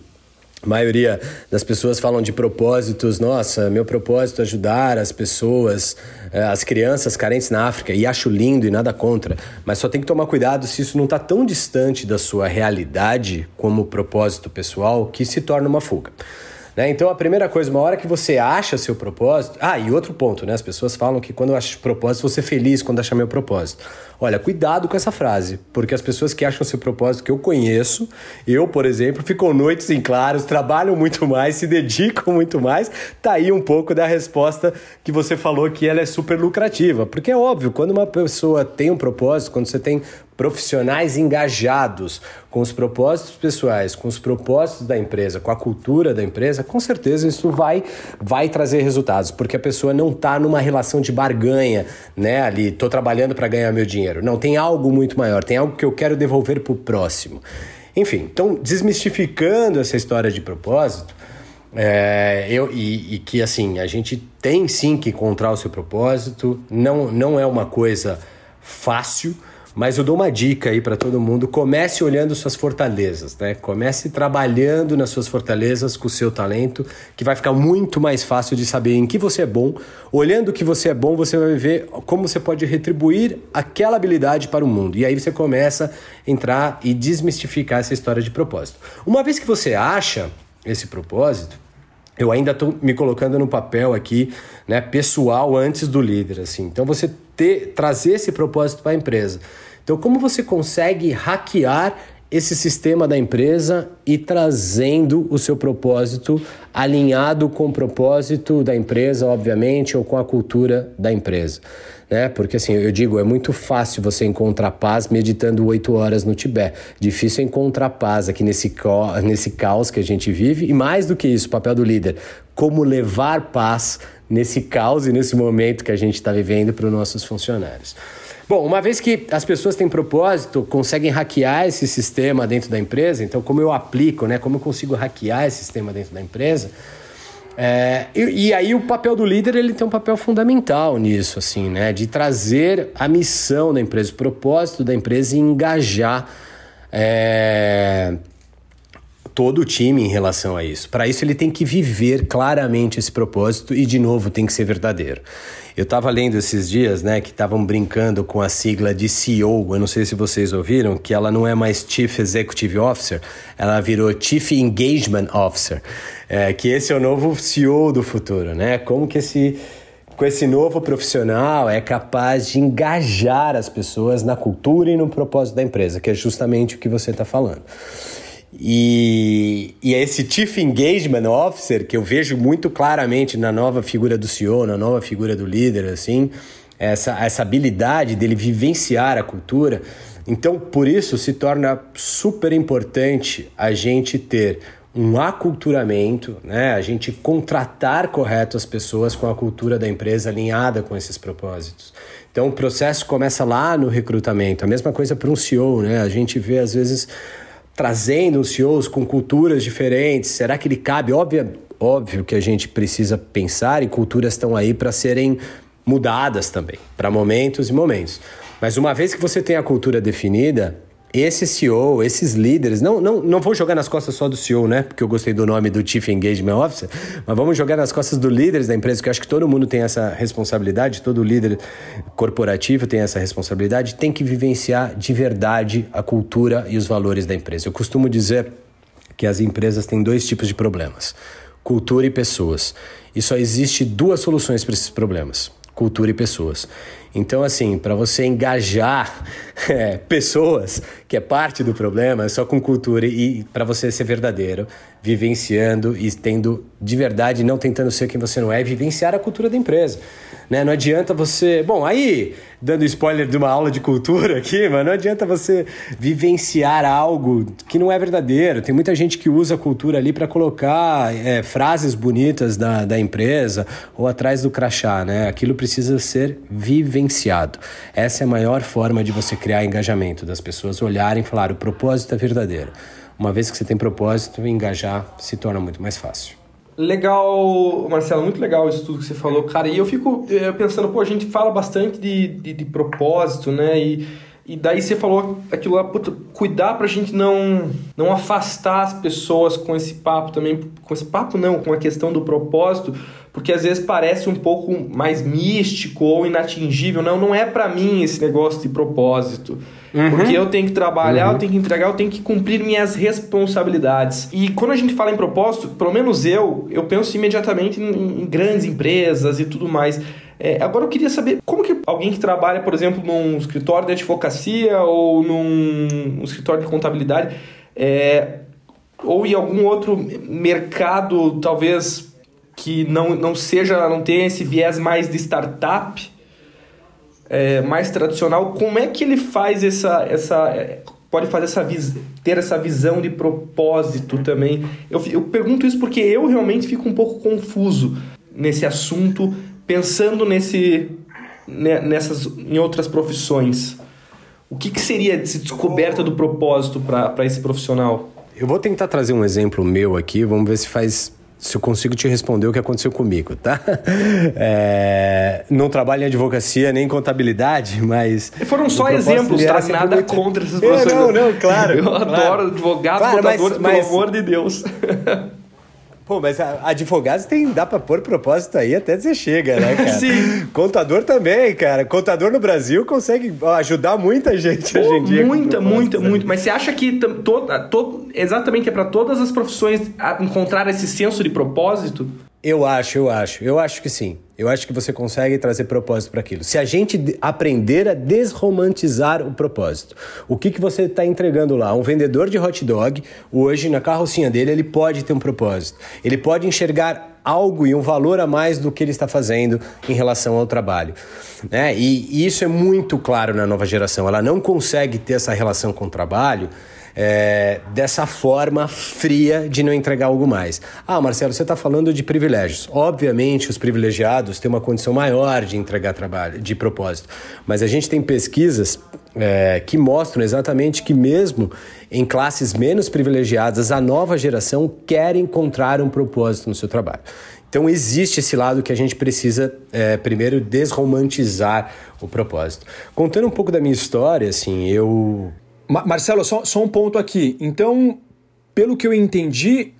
a maioria das pessoas falam de propósitos. Nossa, meu propósito é ajudar as pessoas, eh, as crianças carentes na África. E acho lindo e nada contra. Mas só tem que tomar cuidado se isso não está tão distante da sua realidade como propósito pessoal que se torna uma fuga. Né? Então, a primeira coisa, uma hora que você acha seu propósito. Ah, e outro ponto, né? As pessoas falam que quando eu acho propósito, ser feliz quando achar meu propósito. Olha, cuidado com essa frase, porque as pessoas que acham seu propósito que eu conheço, eu, por exemplo, ficam noites em claros, trabalham muito mais, se dedicam muito mais. Tá aí um pouco da resposta que você falou que ela é super lucrativa. Porque é óbvio, quando uma pessoa tem um propósito, quando você tem profissionais engajados com os propósitos pessoais, com os propósitos da empresa, com a cultura da empresa, com certeza isso vai, vai trazer resultados, porque a pessoa não está numa relação de barganha, né? Ali, estou trabalhando para ganhar meu dinheiro. Não, tem algo muito maior, tem algo que eu quero devolver para o próximo. Enfim, então, desmistificando essa história de propósito, é, eu, e, e que assim, a gente tem sim que encontrar o seu propósito, não, não é uma coisa fácil, mas eu dou uma dica aí para todo mundo: comece olhando suas fortalezas, né? Comece trabalhando nas suas fortalezas com o seu talento, que vai ficar muito mais fácil de saber em que você é bom. Olhando o que você é bom, você vai ver como você pode retribuir aquela habilidade para o mundo. E aí você começa a entrar e desmistificar essa história de propósito. Uma vez que você acha esse propósito, eu ainda estou me colocando no papel aqui, né, pessoal antes do líder, assim. Então você ter, trazer esse propósito para a empresa. Então, como você consegue hackear esse sistema da empresa e trazendo o seu propósito alinhado com o propósito da empresa, obviamente, ou com a cultura da empresa. Né? Porque assim, eu digo, é muito fácil você encontrar paz meditando oito horas no Tibete. Difícil encontrar paz aqui nesse, nesse caos que a gente vive. E mais do que isso, o papel do líder, como levar paz nesse caos e nesse momento que a gente está vivendo para os nossos funcionários. Bom, uma vez que as pessoas têm propósito, conseguem hackear esse sistema dentro da empresa, então como eu aplico, né? Como eu consigo hackear esse sistema dentro da empresa? É, e, e, aí o papel do líder ele tem um papel fundamental nisso, assim, né? De trazer a missão da empresa, o propósito da empresa e engajar é, todo o time em relação a isso. Para isso ele tem que viver claramente esse propósito e de novo tem que ser verdadeiro. Eu estava lendo esses dias, né, que estavam brincando com a sigla de CEO. Eu não sei se vocês ouviram, que ela não é mais Chief Executive Officer, ela virou Chief Engagement Officer. É, que esse é o novo CEO do futuro, né? Como que esse com esse novo profissional é capaz de engajar as pessoas na cultura e no propósito da empresa, que é justamente o que você está falando. E, e é esse Chief Engagement Officer, que eu vejo muito claramente na nova figura do CEO, na nova figura do líder, assim, essa, essa habilidade dele vivenciar a cultura. Então, por isso, se torna super importante a gente ter um aculturamento, né? a gente contratar correto as pessoas com a cultura da empresa alinhada com esses propósitos. Então o processo começa lá no recrutamento. A mesma coisa para um CEO, né? A gente vê às vezes trazendo os CEOs com culturas diferentes. Será que ele cabe? Óbvio, óbvio que a gente precisa pensar e culturas estão aí para serem mudadas também, para momentos e momentos. Mas uma vez que você tem a cultura definida, esse CEO, esses líderes, não, não, não vou jogar nas costas só do CEO, né? Porque eu gostei do nome do Chief Engagement Officer, mas vamos jogar nas costas dos líderes da empresa, que eu acho que todo mundo tem essa responsabilidade, todo líder corporativo tem essa responsabilidade, tem que vivenciar de verdade a cultura e os valores da empresa. Eu costumo dizer que as empresas têm dois tipos de problemas: cultura e pessoas. E só existe duas soluções para esses problemas: cultura e pessoas. Então, assim, para você engajar <laughs> é, pessoas, que é parte do problema, é só com cultura e para você ser verdadeiro, vivenciando e tendo de verdade, não tentando ser quem você não é, vivenciar a cultura da empresa. Né? Não adianta você. Bom, aí, dando spoiler de uma aula de cultura aqui, mas não adianta você vivenciar algo que não é verdadeiro. Tem muita gente que usa a cultura ali para colocar é, frases bonitas da, da empresa ou atrás do crachá, né? Aquilo precisa ser vivenciado. Essa é a maior forma de você criar engajamento, das pessoas olharem e falar: o propósito é verdadeiro. Uma vez que você tem propósito, engajar se torna muito mais fácil. Legal, Marcelo, muito legal isso tudo que você falou, cara. E eu fico eh, pensando, pô, a gente fala bastante de, de, de propósito, né? E, e daí você falou aquilo lá, puta, cuidar pra gente não, não afastar as pessoas com esse papo também. Com esse papo não, com a questão do propósito, porque às vezes parece um pouco mais místico ou inatingível. Não, não é para mim esse negócio de propósito. Uhum. Porque eu tenho que trabalhar, uhum. eu tenho que entregar, eu tenho que cumprir minhas responsabilidades. E quando a gente fala em propósito, pelo menos eu, eu penso imediatamente em, em grandes empresas e tudo mais. É, agora eu queria saber como que alguém que trabalha, por exemplo, num escritório de advocacia ou num, escritório de contabilidade, é, ou em algum outro mercado, talvez que não, não seja, não tenha esse viés mais de startup, é, mais tradicional, como é que ele faz essa. essa é, pode fazer essa ter essa visão de propósito também? Eu, eu pergunto isso porque eu realmente fico um pouco confuso nesse assunto, pensando nesse, nessas, em outras profissões. O que, que seria essa descoberta do propósito para esse profissional? Eu vou tentar trazer um exemplo meu aqui, vamos ver se faz se eu consigo te responder o que aconteceu comigo, tá? <laughs> É, não trabalho em advocacia nem em contabilidade, mas. Foram só exemplos, tá? Nada muito... contra essas pessoas. É, não, não, claro. Eu claro. adoro advogados, claro, contadores, mas, pelo amor de Deus. <laughs> Pô, mas advogados tem, dá pra pôr propósito aí até você chega, né, <laughs> cara? Sim. Contador também, cara. Contador no Brasil consegue ajudar muita gente Pô, hoje em dia. Muita, muita, muito. Mas você acha que to, to, exatamente é para todas as profissões encontrar esse senso de propósito? Eu acho, eu acho. Eu acho que sim. Eu acho que você consegue trazer propósito para aquilo. Se a gente aprender a desromantizar o propósito, o que, que você está entregando lá? Um vendedor de hot dog, hoje na carrocinha dele, ele pode ter um propósito. Ele pode enxergar algo e um valor a mais do que ele está fazendo em relação ao trabalho. Né? E, e isso é muito claro na nova geração. Ela não consegue ter essa relação com o trabalho é, dessa forma fria de não entregar algo mais. Ah, Marcelo, você está falando de privilégios. Obviamente, os privilegiados têm uma condição maior de entregar trabalho, de propósito. Mas a gente tem pesquisas é, que mostram exatamente que, mesmo em classes menos privilegiadas, a nova geração quer encontrar um propósito no seu trabalho. Então existe esse lado que a gente precisa é, primeiro desromantizar o propósito. Contando um pouco da minha história, assim, eu Marcelo, só, só um ponto aqui. Então, pelo que eu entendi,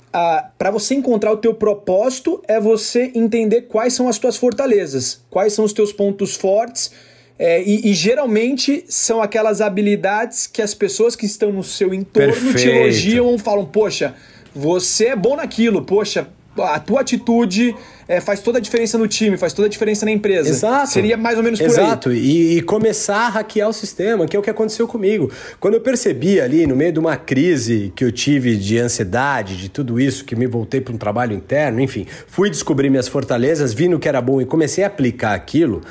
para você encontrar o teu propósito é você entender quais são as tuas fortalezas, quais são os teus pontos fortes. É, e, e, geralmente são aquelas habilidades que as pessoas que estão no seu entorno Perfeito. te elogiam falam: Poxa, você é bom naquilo, poxa, a tua atitude é, faz toda a diferença no time, faz toda a diferença na empresa. Exato. Seria mais ou menos por Exato. aí. Exato. E, e, começar a hackear o sistema, que é o que aconteceu comigo. Quando eu percebi ali, no meio de uma crise que eu tive de ansiedade, de tudo isso, que me voltei para um trabalho interno, enfim, fui descobrir minhas fortalezas, vi no que era bom e comecei a aplicar aquilo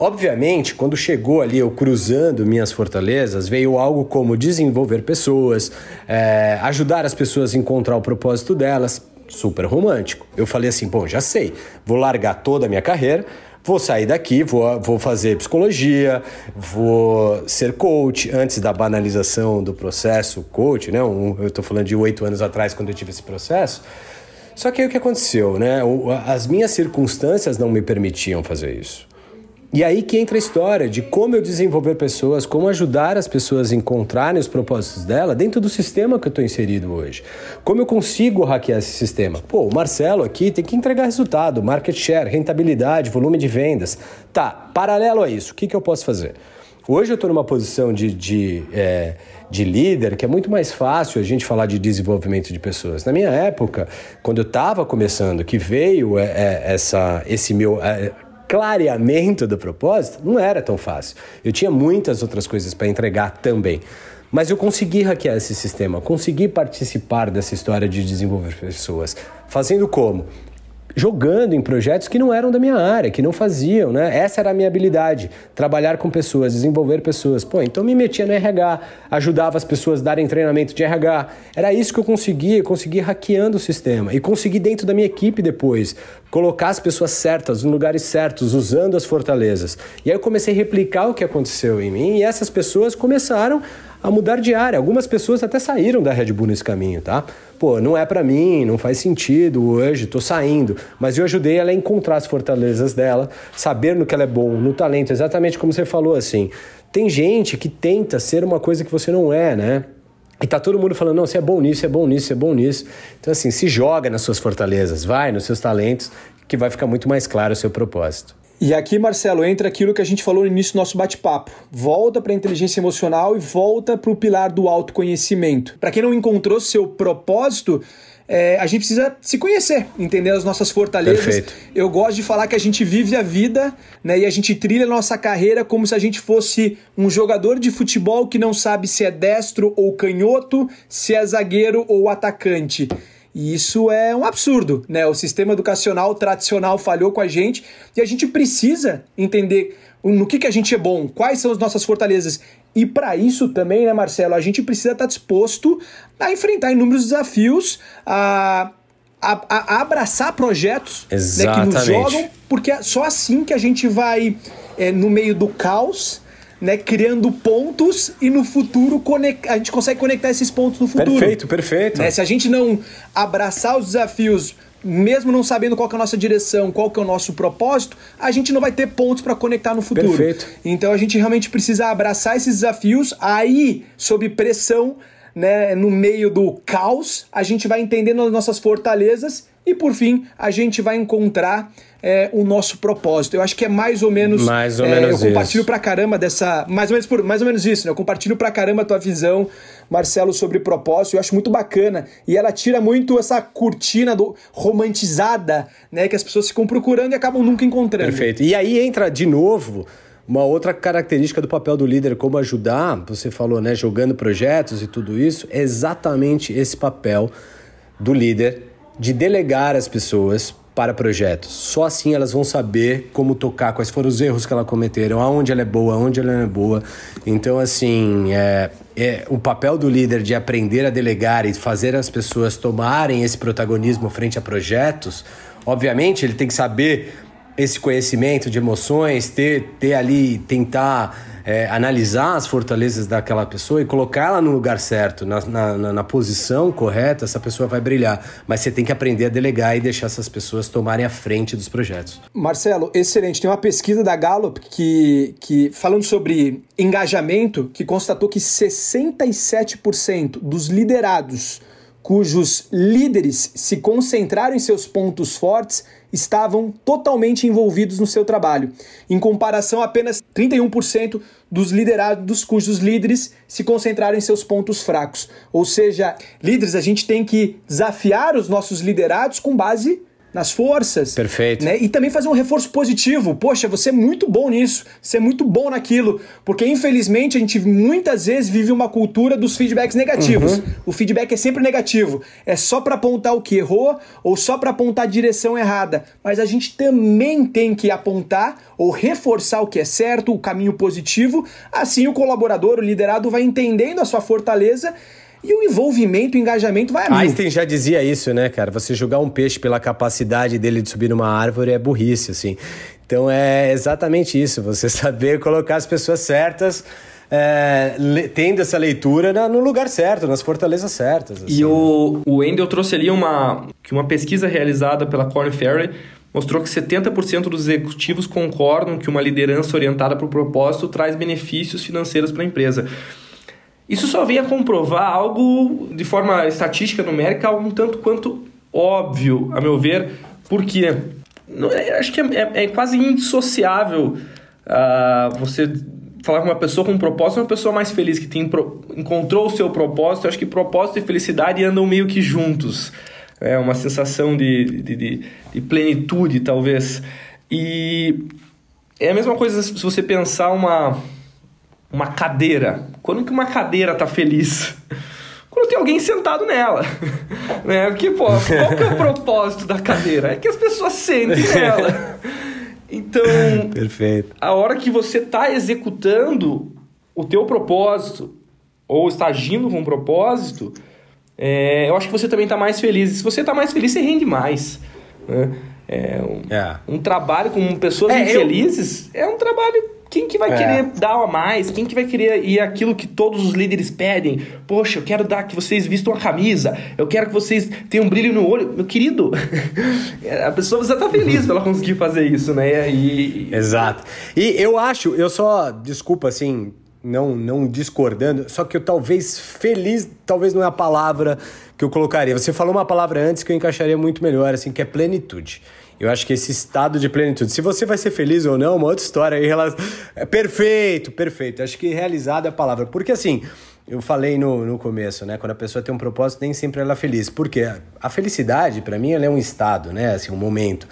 Obviamente, quando chegou ali eu cruzando minhas fortalezas, veio algo como desenvolver pessoas, é, ajudar as pessoas a encontrar o propósito delas, super romântico. Eu falei assim, pô, já sei, vou largar toda a minha carreira, vou sair daqui, vou, vou fazer psicologia, vou ser coach antes da banalização do processo coach, né? Um, eu estou falando de oito anos atrás, quando eu tive esse processo. Só que aí o que aconteceu, né? As minhas circunstâncias não me permitiam fazer isso. E aí que entra a história de como eu desenvolver pessoas, como ajudar as pessoas a encontrarem os propósitos dela dentro do sistema que eu estou inserido hoje. Como eu consigo hackear esse sistema? Pô, o Marcelo aqui tem que entregar resultado, market share, rentabilidade, volume de vendas. Tá, paralelo a isso, o que, que eu posso fazer? Hoje eu estou numa posição de, de, é, de líder que é muito mais fácil a gente falar de desenvolvimento de pessoas. Na minha época, quando eu estava começando, que veio é, é, essa, esse meu é, clareamento do propósito, não era tão fácil. Eu tinha muitas outras coisas para entregar também. Mas eu consegui hackear esse sistema, consegui participar dessa história de desenvolver pessoas. Fazendo como? Jogando em projetos que não eram da minha área, que não faziam, né? Essa era a minha habilidade, trabalhar com pessoas, desenvolver pessoas. Pô, então me metia no RH, ajudava as pessoas a darem treinamento de RH. Era isso que eu conseguia, eu consegui hackeando o sistema e consegui dentro da minha equipe depois colocar as pessoas certas nos lugares certos, usando as fortalezas. E aí eu comecei a replicar o que aconteceu em mim e essas pessoas começaram a mudar de área. Algumas pessoas até saíram da Red Bull nesse caminho, tá? Pô, não é para mim, não faz sentido hoje, tô saindo. Mas eu ajudei ela a encontrar as fortalezas dela, saber no que ela é bom, no talento, exatamente como você falou assim. Tem gente que tenta ser uma coisa que você não é, né? E tá todo mundo falando, não, você é bom nisso, é bom nisso, é bom nisso. Então, assim, se joga nas suas fortalezas, vai nos seus talentos, que vai ficar muito mais claro o seu propósito. E aqui, Marcelo, entra aquilo que a gente falou no início do nosso bate-papo. Volta para a inteligência emocional e volta para o pilar do autoconhecimento. Para quem não encontrou seu propósito, é, a gente precisa se conhecer, entender as nossas fortalezas. Perfeito. Eu gosto de falar que a gente vive a vida né, e a gente trilha a nossa carreira como se a gente fosse um jogador de futebol que não sabe se é destro ou canhoto, se é zagueiro ou atacante. E isso é um absurdo, né? O sistema educacional tradicional falhou com a gente e a gente precisa entender no que, que a gente é bom, quais são as nossas fortalezas. E para isso também, né, Marcelo, a gente precisa estar tá disposto a enfrentar inúmeros desafios, a, a, a abraçar projetos né, que nos jogam, porque é só assim que a gente vai, é, no meio do caos, né, criando pontos e no futuro a gente consegue conectar esses pontos no futuro. Perfeito, perfeito. Né, se a gente não abraçar os desafios, mesmo não sabendo qual é a nossa direção, qual que é o nosso propósito, a gente não vai ter pontos para conectar no futuro. Perfeito. Então a gente realmente precisa abraçar esses desafios, aí sob pressão, né, no meio do caos, a gente vai entendendo as nossas fortalezas e por fim a gente vai encontrar é, o nosso propósito. Eu acho que é mais ou menos. Mais ou é, menos Eu compartilho isso. pra caramba dessa. Mais ou menos, por, mais ou menos isso, né? Eu compartilho pra caramba a tua visão, Marcelo, sobre propósito. Eu acho muito bacana. E ela tira muito essa cortina do, romantizada, né? Que as pessoas ficam procurando e acabam nunca encontrando. Perfeito. E aí entra de novo. Uma outra característica do papel do líder, como ajudar, você falou, né, jogando projetos e tudo isso, é exatamente esse papel do líder de delegar as pessoas para projetos. Só assim elas vão saber como tocar, quais foram os erros que ela cometeram, aonde ela é boa, aonde ela não é boa. Então, assim, é, é, o papel do líder de aprender a delegar e fazer as pessoas tomarem esse protagonismo frente a projetos, obviamente ele tem que saber esse conhecimento de emoções, ter, ter ali, tentar é, analisar as fortalezas daquela pessoa e colocar ela no lugar certo, na, na, na, posição correta, essa pessoa vai brilhar. Mas você tem que aprender a delegar e deixar essas pessoas tomarem a frente dos projetos. Marcelo, excelente. Tem uma pesquisa da Gallup que, que falando sobre engajamento, que constatou que 67% dos liderados cujos líderes se concentraram em seus pontos fortes estavam totalmente envolvidos no seu trabalho, em comparação a apenas 31% dos liderados cujos líderes se concentraram em seus pontos fracos. Ou seja, líderes, a gente tem que desafiar os nossos liderados com base nas forças. Perfeito. Né? E também fazer um reforço positivo. Poxa, você é muito bom nisso, você é muito bom naquilo. Porque, infelizmente, a gente muitas vezes vive uma cultura dos feedbacks negativos. Uhum. O feedback é sempre negativo. É só para apontar o que errou ou só para apontar a direção errada. Mas a gente também tem que apontar ou reforçar o que é certo, o caminho positivo. Assim, o colaborador, o liderado, vai entendendo a sua fortaleza e o envolvimento, o engajamento vai a mil. Einstein já dizia isso, né, cara? Você julgar um peixe pela capacidade dele de subir numa árvore é burrice, assim. Então é exatamente isso, você <laughs> saber colocar as pessoas certas. É, tendo essa leitura na, no lugar certo, nas fortalezas certas. Assim. E o, o Endel trouxe ali uma, que uma pesquisa realizada pela Corn Ferry mostrou que 70% dos executivos concordam que uma liderança orientada para o propósito traz benefícios financeiros para a empresa. Isso só vem a comprovar algo de forma estatística, numérica, um tanto quanto óbvio, a meu ver, porque acho que é, é, é quase indissociável uh, você falar com uma pessoa com um propósito, uma pessoa mais feliz, que tem, encontrou o seu propósito. Eu acho que propósito e felicidade andam meio que juntos. É uma sensação de, de, de, de plenitude, talvez. E é a mesma coisa se você pensar uma uma cadeira. Quando que uma cadeira tá feliz? <laughs> Quando tem alguém sentado nela. <laughs> né? Porque, pô, qual que é o <laughs> propósito da cadeira? É que as pessoas sentem nela. Então, Perfeito. a hora que você está executando o teu propósito ou está agindo com um propósito, é, eu acho que você também está mais feliz. E se você está mais feliz, você rende mais. Né? É um, é. um trabalho com pessoas é, infelizes eu... é um trabalho quem que vai é. querer dar a mais? Quem que vai querer ir aquilo que todos os líderes pedem? Poxa, eu quero dar que vocês vistam a camisa. Eu quero que vocês tenham um brilho no olho. Meu querido, <laughs> a pessoa precisa estar feliz pra ela conseguir fazer isso, né? E... Exato. E eu acho, eu só, desculpa assim, não, não discordando, só que eu talvez feliz, talvez não é a palavra que eu colocaria. Você falou uma palavra antes que eu encaixaria muito melhor, assim, que é plenitude. Eu acho que esse estado de plenitude, se você vai ser feliz ou não, é uma outra história aí. É perfeito, perfeito. Acho que realizado é a palavra. Porque assim, eu falei no, no começo, né? Quando a pessoa tem um propósito, nem sempre ela é feliz. Porque a felicidade, para mim, ela é um estado, né? Assim, um momento.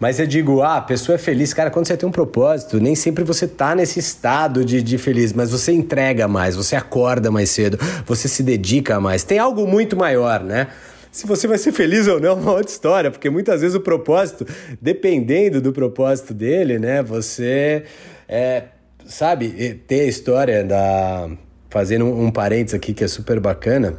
Mas eu digo, ah, a pessoa é feliz. Cara, quando você tem um propósito, nem sempre você tá nesse estado de, de feliz, mas você entrega mais, você acorda mais cedo, você se dedica mais. Tem algo muito maior, né? Se você vai ser feliz ou não é uma outra história, porque muitas vezes o propósito, dependendo do propósito dele, né, você é, sabe, ter a história da fazendo um, um parênteses aqui que é super bacana,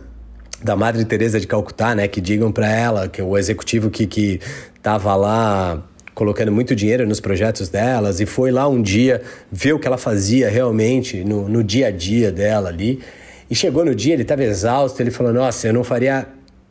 da Madre Teresa de Calcutá, né, que digam para ela que o executivo que que tava lá colocando muito dinheiro nos projetos delas e foi lá um dia ver o que ela fazia realmente no, no dia a dia dela ali. E chegou no dia, ele estava exausto, ele falou: Nossa, eu não faria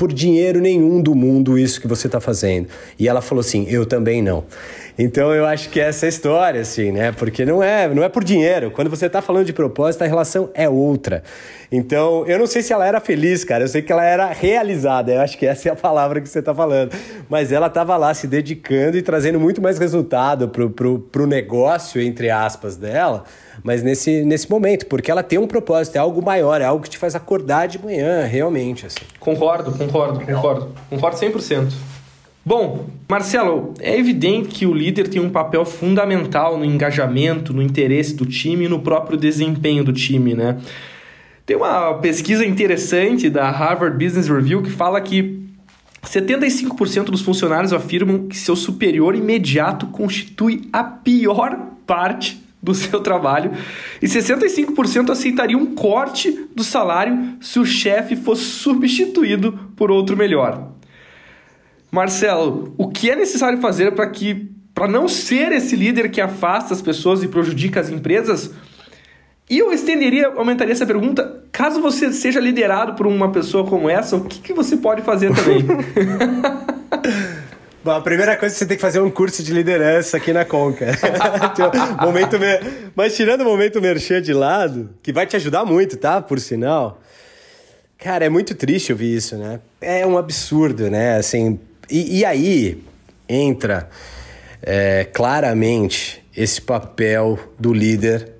por dinheiro nenhum do mundo isso que você está fazendo. E ela falou assim: eu também não. Então eu acho que essa é a história, assim, né? Porque não é, não é por dinheiro. Quando você está falando de propósito, a relação é outra. Então, eu não sei se ela era feliz, cara. Eu sei que ela era realizada. Eu acho que essa é a palavra que você está falando. Mas ela estava lá se dedicando e trazendo muito mais resultado pro, pro, pro negócio, entre aspas, dela mas nesse, nesse momento, porque ela tem um propósito, é algo maior, é algo que te faz acordar de manhã, realmente. Assim. Concordo, concordo, concordo. Concordo 100%. Bom, Marcelo, é evidente que o líder tem um papel fundamental no engajamento, no interesse do time e no próprio desempenho do time, né? Tem uma pesquisa interessante da Harvard Business Review que fala que 75% dos funcionários afirmam que seu superior imediato constitui a pior parte do seu trabalho e 65% aceitaria um corte do salário se o chefe fosse substituído por outro melhor. Marcelo, o que é necessário fazer para que para não ser esse líder que afasta as pessoas e prejudica as empresas? E eu estenderia, aumentaria essa pergunta, caso você seja liderado por uma pessoa como essa, o que, que você pode fazer também? <laughs> Bom, a primeira coisa é que você tem que fazer é um curso de liderança aqui na Conca. <laughs> momento mer... Mas tirando o momento merchan de lado, que vai te ajudar muito, tá? Por sinal. Cara, é muito triste ouvir isso, né? É um absurdo, né? Assim, e, e aí entra é, claramente esse papel do líder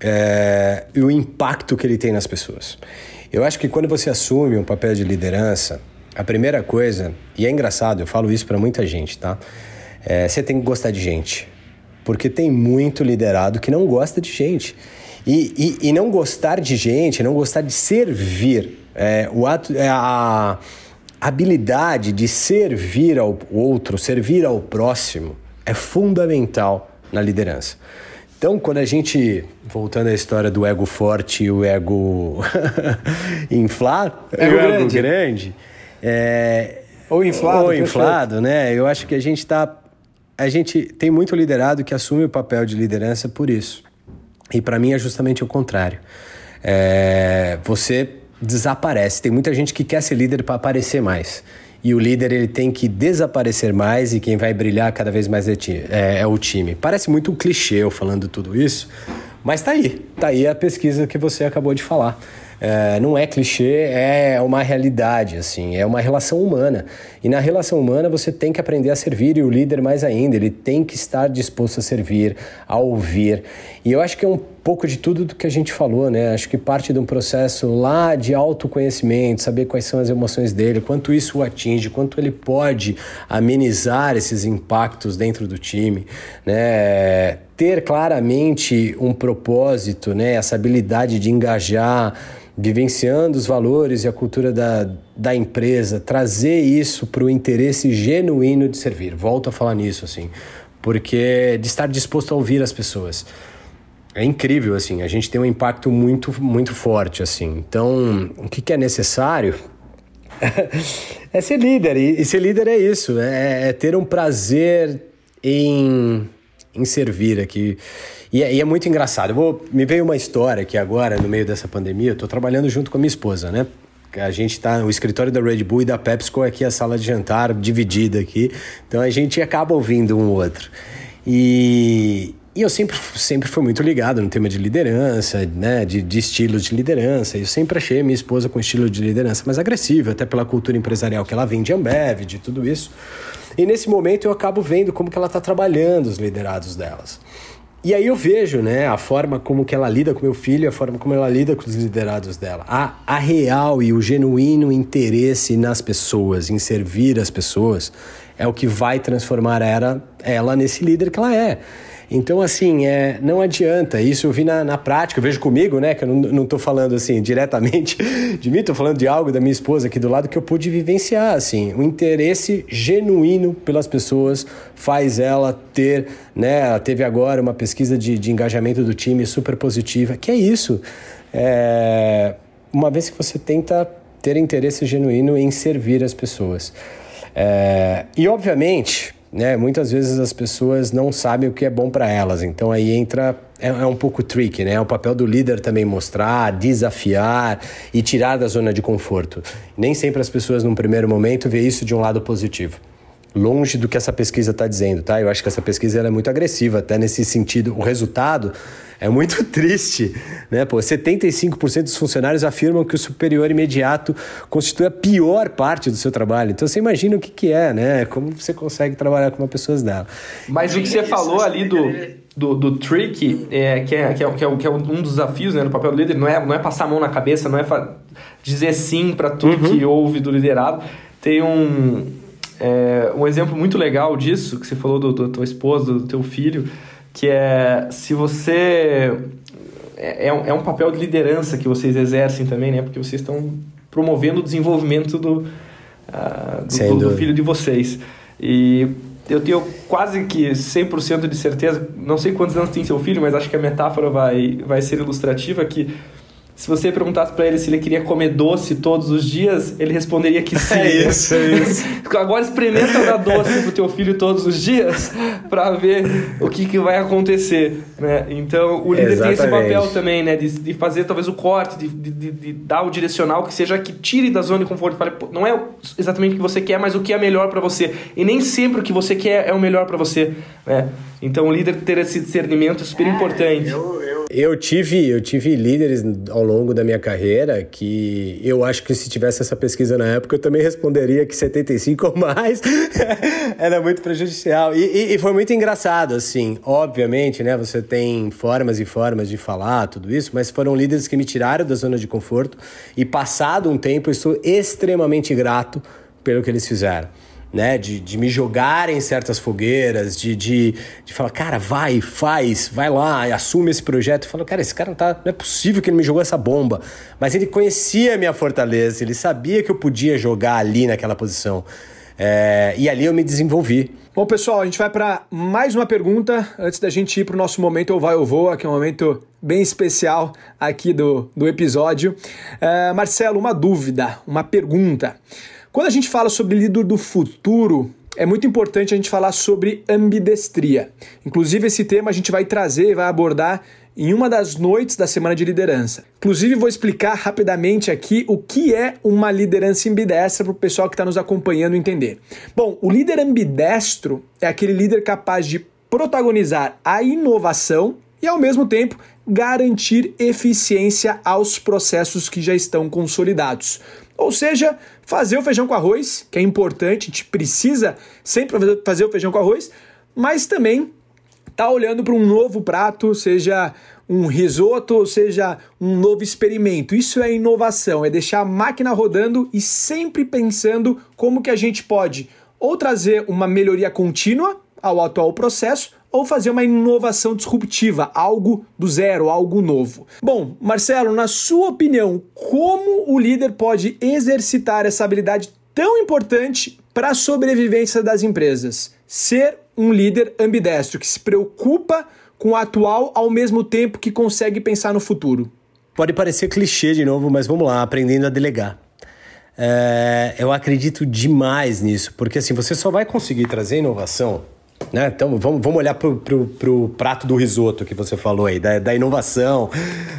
é, e o impacto que ele tem nas pessoas. Eu acho que quando você assume um papel de liderança, A primeira coisa, e é engraçado, eu falo isso para muita gente, tá? É, você tem que gostar de gente. Porque tem muito liderado que não gosta de gente. E, e, e não gostar de gente, não gostar de servir. É, o ato, é a habilidade de servir ao outro, servir ao próximo, é fundamental na liderança. Então, quando a gente, voltando à história do ego forte e o ego <laughs> inflado, ego <laughs> o ego grande, grande é, ou inflado, ou inflado, né? Eu acho que a gente está, a gente tem muito liderado que assume o papel de liderança por isso. E para mim é justamente o contrário. É, você desaparece. Tem muita gente que quer ser líder para aparecer mais. E o líder ele tem que desaparecer mais e quem vai brilhar cada vez mais é, é, é o time. Parece muito um clichê eu falando tudo isso, mas tá aí. Tá aí a pesquisa que você acabou de falar. É, não é clichê, é uma realidade, assim, é uma relação humana. E na relação humana você tem que aprender a servir e o líder mais ainda, ele tem que estar disposto a servir, a ouvir. E eu acho que é um pouco de tudo do que a gente falou, né? Acho que parte de um processo lá de autoconhecimento, saber quais são as emoções dele, quanto isso o atinge, quanto ele pode amenizar esses impactos dentro do time, né? Ter claramente um propósito, né? Essa habilidade de engajar vivenciando os valores e a cultura da, da empresa, trazer isso para o interesse genuíno de servir. Volto a falar nisso, assim, porque de estar disposto a ouvir as pessoas. É incrível, assim, a gente tem um impacto muito, muito forte, assim. Então, o que, que é necessário <laughs> é ser líder, e, ser líder é isso, é, é ter um prazer em, em servir aqui. E é, e é, muito engraçado. Vou, me veio uma história que agora, no meio dessa pandemia, eu estou trabalhando junto com a minha esposa, né? A gente está no escritório da Red Bull e da PepsiCo aqui, a sala de jantar dividida aqui. Então a gente acaba ouvindo um outro. E, e eu sempre, sempre fui muito ligado no tema de liderança, né? De, de estilos de liderança. Eu sempre achei minha esposa com estilo de liderança mais agressivo, até pela cultura empresarial que ela vem de Ambev, de tudo isso. E nesse momento eu acabo vendo como que ela está trabalhando os liderados delas. E aí eu vejo, né, a forma como que ela lida com meu filho, a forma como ela lida com os liderados dela. A, a real e o genuíno interesse nas pessoas, em servir as pessoas, é o que vai transformar ela, ela nesse líder que ela é. Então, assim, é, não adianta. Isso eu vi na, na prática, eu vejo comigo, né? Que eu não, estou falando assim <laughs> diretamente de mim, estou falando de algo da minha esposa aqui do lado que eu pude vivenciar. Assim, o interesse genuíno pelas pessoas faz ela ter, né? Ela teve agora uma pesquisa de, de engajamento do time super positiva. Que é isso? É, uma vez que você tenta ter interesse genuíno em servir as pessoas. É, e, obviamente, né? Muitas vezes as pessoas não sabem o que é bom para elas, então aí entra é, é, um pouco tricky, né? É o papel do líder também mostrar, desafiar e tirar da zona de conforto. Nem sempre as pessoas num primeiro momento vê isso de um lado positivo. Longe do que essa pesquisa está dizendo, tá? Eu acho que essa pesquisa é muito agressiva, até nesse sentido. O resultado é muito <laughs> triste, né? Pô, 75% dos funcionários afirmam que o superior imediato constitui a pior parte do seu trabalho. Então você imagina o que, que é, né? Como você consegue trabalhar com uma pessoa dela. Mas o que você falou ali do, do, do trick, é, que, é, que, é, que, é, que é um dos desafios né, no papel do líder, não é, não é passar a mão na cabeça, não é dizer sim para tudo uhum. que ouve do liderado. Tem um, é, um exemplo muito legal disso, que você falou do, do tua esposa, do teu filho, que é se você é, é, um, é um papel de liderança que vocês exercem também, né? Porque vocês estão promovendo o desenvolvimento do, uh, do, do, do, filho de vocês. E eu tenho quase que 100% de certeza, não sei quantos anos tem seu filho, mas acho que a metáfora vai, vai ser ilustrativa, que se você perguntasse para ele se ele queria comer doce todos os dias, ele responderia que <laughs> sim. É isso, é isso. <laughs> Agora experimenta dar doce pro teu filho todos os dias <laughs> para ver o que, que vai acontecer, né? Então, o líder Exatamente. tem esse papel também, né? De, de fazer talvez o corte, de, de, de, dar o direcional que seja que tire da zona de conforto. Fale, não é exatamente o que você quer, mas o que é melhor para você. E nem sempre o que você quer é o melhor para você, né? Então, o líder ter esse discernimento é super é, importante. Eu, eu eu tive, eu tive líderes ao longo da minha carreira que eu acho que se tivesse essa pesquisa na época eu também responderia que 75 ou mais <laughs> era muito prejudicial. E, e, e, foi muito engraçado, assim. Obviamente, né? Você tem formas e formas de falar tudo isso, mas foram líderes que me tiraram da zona de conforto e passado um tempo eu estou extremamente grato pelo que eles fizeram né? De, de me jogar em certas fogueiras, de, de, de falar, cara, vai, faz, vai lá, assume esse projeto. Eu falo, cara, esse cara não, tá, não é possível que ele me jogou essa bomba. Mas ele conhecia a minha fortaleza, ele sabia que eu podia jogar ali naquela posição. É, e ali eu me desenvolvi. Bom, pessoal, a gente vai para mais uma pergunta antes da gente ir para o nosso momento Eu Vai ou Voa, que é um momento bem especial aqui do, do episódio. É, Marcelo, uma dúvida, uma pergunta. Quando a gente fala sobre líder do futuro, é muito importante a gente falar sobre ambidestria. Inclusive, esse tema a gente vai trazer e vai abordar em uma das noites da semana de liderança. Inclusive, vou explicar rapidamente aqui o que é uma liderança ambidestra para o pessoal que está nos acompanhando entender. Bom, o líder ambidestro é aquele líder capaz de protagonizar a inovação e, ao mesmo tempo, garantir eficiência aos processos que já estão consolidados. Ou seja, fazer o feijão com arroz, que é importante, a gente precisa sempre fazer o feijão com arroz, mas também tá olhando para um novo prato, seja um risoto, ou seja um novo experimento. Isso é inovação, é deixar a máquina rodando e sempre pensando como que a gente pode ou trazer uma melhoria contínua ao atual processo ou fazer uma inovação disruptiva, algo do zero, algo novo. Bom, Marcelo, na sua opinião, como o líder pode exercitar essa habilidade tão importante para a sobrevivência das empresas? Ser um líder ambidestro que se preocupa com o atual ao mesmo tempo que consegue pensar no futuro. Pode parecer clichê de novo, mas vamos lá, aprendendo a delegar. É, eu acredito demais nisso, porque assim, você só vai conseguir trazer inovação né? Então vamos, vamos olhar para o prato do risoto que você falou aí, da, da inovação.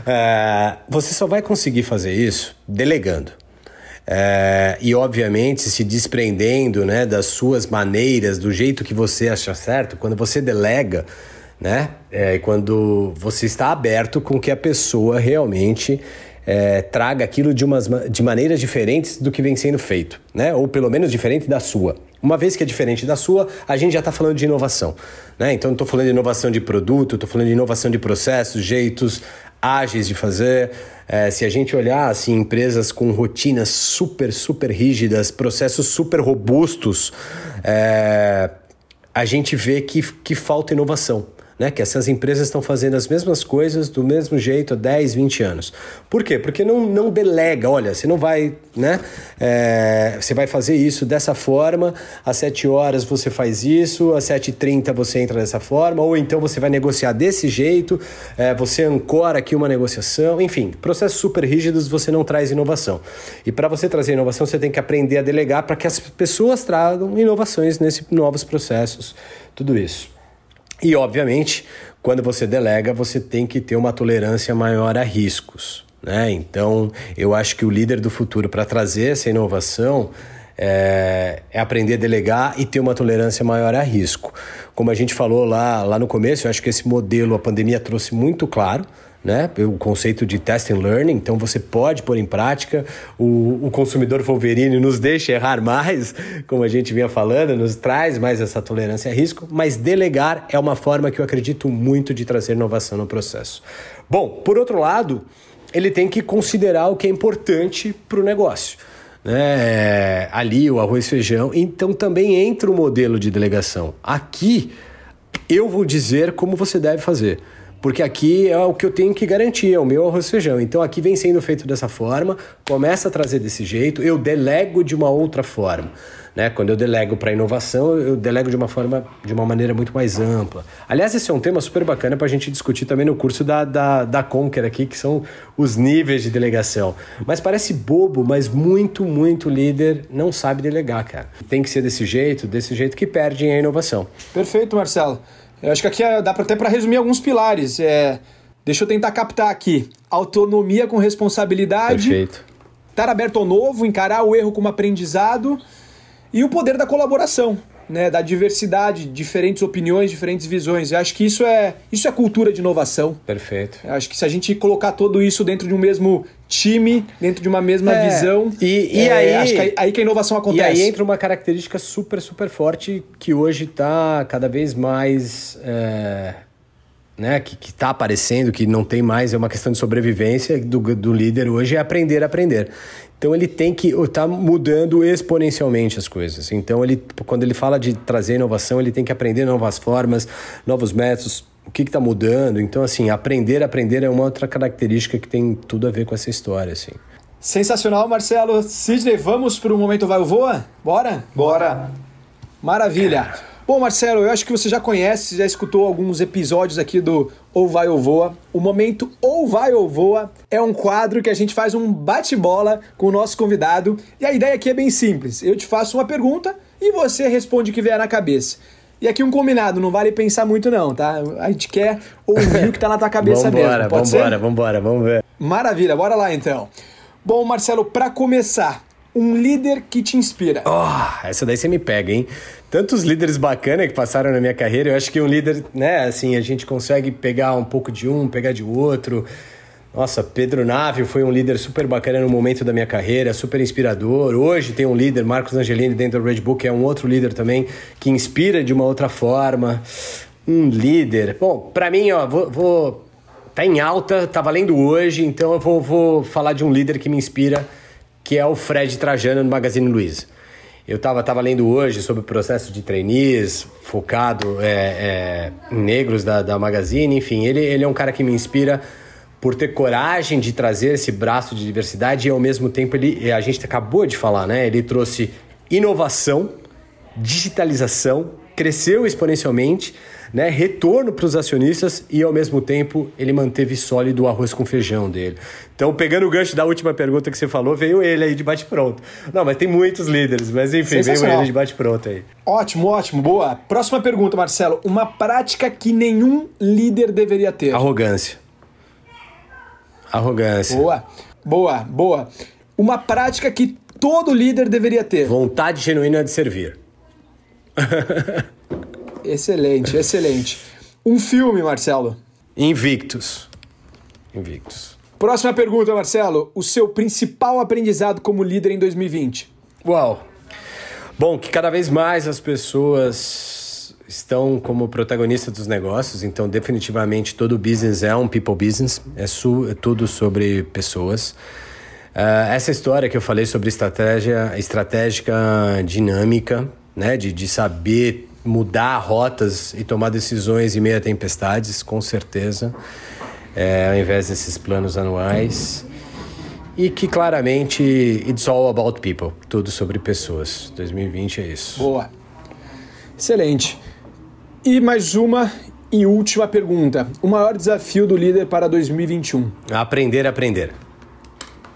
É, você só vai conseguir fazer isso delegando. É, e obviamente se desprendendo né, das suas maneiras, do jeito que você acha certo, quando você delega, né? É, quando você está aberto com que a pessoa realmente é, traga aquilo de, umas, de maneiras diferentes do que vem sendo feito, né? Ou pelo menos diferente da sua. Uma vez que é diferente da sua, a gente já está falando de inovação. Né? Então, estou falando de inovação de produto, estou falando de inovação de processos, jeitos ágeis de fazer. É, se a gente olhar assim, empresas com rotinas super, super rígidas, processos super robustos, é, a gente vê que, que falta inovação né? Que essas empresas estão fazendo as mesmas coisas do mesmo jeito há 10, 20 anos. Por quê? Porque não, não delega, olha, você não vai, né? É, você vai fazer isso dessa forma, às 7 horas você faz isso, às 7h30 você entra dessa forma, ou então você vai negociar desse jeito, é, você ancora aqui uma negociação, enfim, processos super rígidos você não traz inovação. E para você trazer inovação, você tem que aprender a delegar para que as pessoas tragam inovações nesses novos processos, tudo isso. E, obviamente, quando você delega, você tem que ter uma tolerância maior a riscos. Né? Então, eu acho que o líder do futuro, para trazer essa inovação, é, é, aprender a delegar e ter uma tolerância maior a risco. Como a gente falou lá, lá no começo, eu acho que esse modelo a pandemia trouxe muito claro né? O conceito de test and learning, então você pode pôr em prática. O, o consumidor Wolverine nos deixa errar mais, como a gente vinha falando, nos traz mais essa tolerância a risco, mas delegar é uma forma que eu acredito muito de trazer inovação no processo. Bom, por outro lado, ele tem que considerar o que é importante para o negócio. Né? Ali, o arroz e feijão. Então também entra o modelo de delegação. Aqui, eu vou dizer como você deve fazer porque aqui é o que eu tenho que garantir, é o meu arroz e feijão. Então aqui vem sendo feito dessa forma, começa a trazer desse jeito, eu delego de uma outra forma. Né? Quando eu delego para inovação, eu delego de uma forma, de uma maneira muito mais ampla. Aliás, esse é um tema super bacana para a gente discutir também no curso da, da, da Conquer aqui, que são os níveis de delegação. Mas parece bobo, mas muito, muito líder não sabe delegar, cara. Tem que ser desse jeito, desse jeito que perdem a inovação. Perfeito, Marcelo. Eu acho que aqui é, dá até para resumir alguns pilares. É, deixa eu tentar captar aqui. Autonomia com responsabilidade. Perfeito. Estar aberto ao novo, encarar o erro como aprendizado. E o poder da colaboração né, da diversidade, diferentes opiniões, diferentes visões. Eu acho que isso é, isso é cultura de inovação. Perfeito. Eu acho que se a gente colocar tudo isso dentro de um mesmo time, dentro de uma mesma é, visão, e, e é, aí, acho que aí, aí, que a inovação acontece. E aí entra uma característica super, super forte que hoje está cada vez mais é, né, que, que tá aparecendo, que não tem mais, é uma questão de sobrevivência do, do líder hoje, é aprender a aprender. Então ele tem que estar tá mudando exponencialmente as coisas. Então ele, quando ele fala de trazer inovação, ele tem que aprender novas formas, novos métodos, o que está mudando. Então assim, aprender, aprender é uma outra característica que tem tudo a ver com essa história, assim. Sensacional, Marcelo. Sidney, vamos para o momento vai ou voa? Bora? Bora. Maravilha. Bom, Marcelo, eu acho que você já conhece, já escutou alguns episódios aqui do Ou Vai ou Voa. O momento Ou Vai ou Voa é um quadro que a gente faz um bate-bola com o nosso convidado. E a ideia aqui é bem simples. Eu te faço uma pergunta e você responde o que vier na cabeça. E aqui um combinado, não vale pensar muito não, tá? A gente quer ouvir o que tá na tua cabeça vambora, mesmo. Pode vambora, ser? vambora, vamos ver. Maravilha, bora lá então. Bom, Marcelo, para começar, um líder que te inspira. Oh, essa daí você me pega, hein? Tantos líderes bacanas que passaram na minha carreira, eu acho que um líder, né, assim, a gente consegue pegar um pouco de um, pegar de outro. Nossa, Pedro Nave foi um líder super bacana no momento da minha carreira, super inspirador. Hoje tem um líder, Marcos Angelini, dentro do Red Bull, que é um outro líder também, que inspira de uma outra forma. Um líder. Bom, para mim, ó, vou, vou. Tá em alta, tá valendo hoje, então eu vou, vou falar de um líder que me inspira que é o Fred Trajano no Magazine Luiza. Eu estava tava lendo hoje sobre o processo de trainees, focado é, é, em negros da, da Magazine, enfim, ele, ele é um cara que me inspira por ter coragem de trazer esse braço de diversidade e ao mesmo tempo ele, a gente acabou de falar, né? Ele trouxe inovação, digitalização, cresceu exponencialmente, né, retorno para os acionistas e ao mesmo tempo ele manteve sólido o arroz com feijão dele. Então, pegando o gancho da última pergunta que você falou, veio ele aí de bate-pronto. Não, mas tem muitos líderes, mas enfim, veio ele de bate-pronto aí. Ótimo, ótimo, boa. Próxima pergunta, Marcelo. Uma prática que nenhum líder deveria ter. Arrogância. Arrogância. Boa, boa, boa. Uma prática que todo líder deveria ter. Vontade genuína de servir. <laughs> Excelente, excelente. Um filme, Marcelo. Invictus. Invictus. Próxima pergunta, Marcelo. O seu principal aprendizado como líder em 2020? Uau. Bom, que cada vez mais as pessoas estão como protagonistas dos negócios, então definitivamente todo business é um people business, é, su, é tudo sobre pessoas. Uh, essa história que eu falei sobre estratégia estratégica dinâmica, né, de, de saber mudar rotas e tomar decisões em meio a tempestades, com certeza, é, ao invés desses planos anuais. E que claramente it's all about people, tudo sobre pessoas. 2020 é isso. Boa. Excelente. E mais uma e última pergunta. O maior desafio do líder para 2021? Aprender a aprender.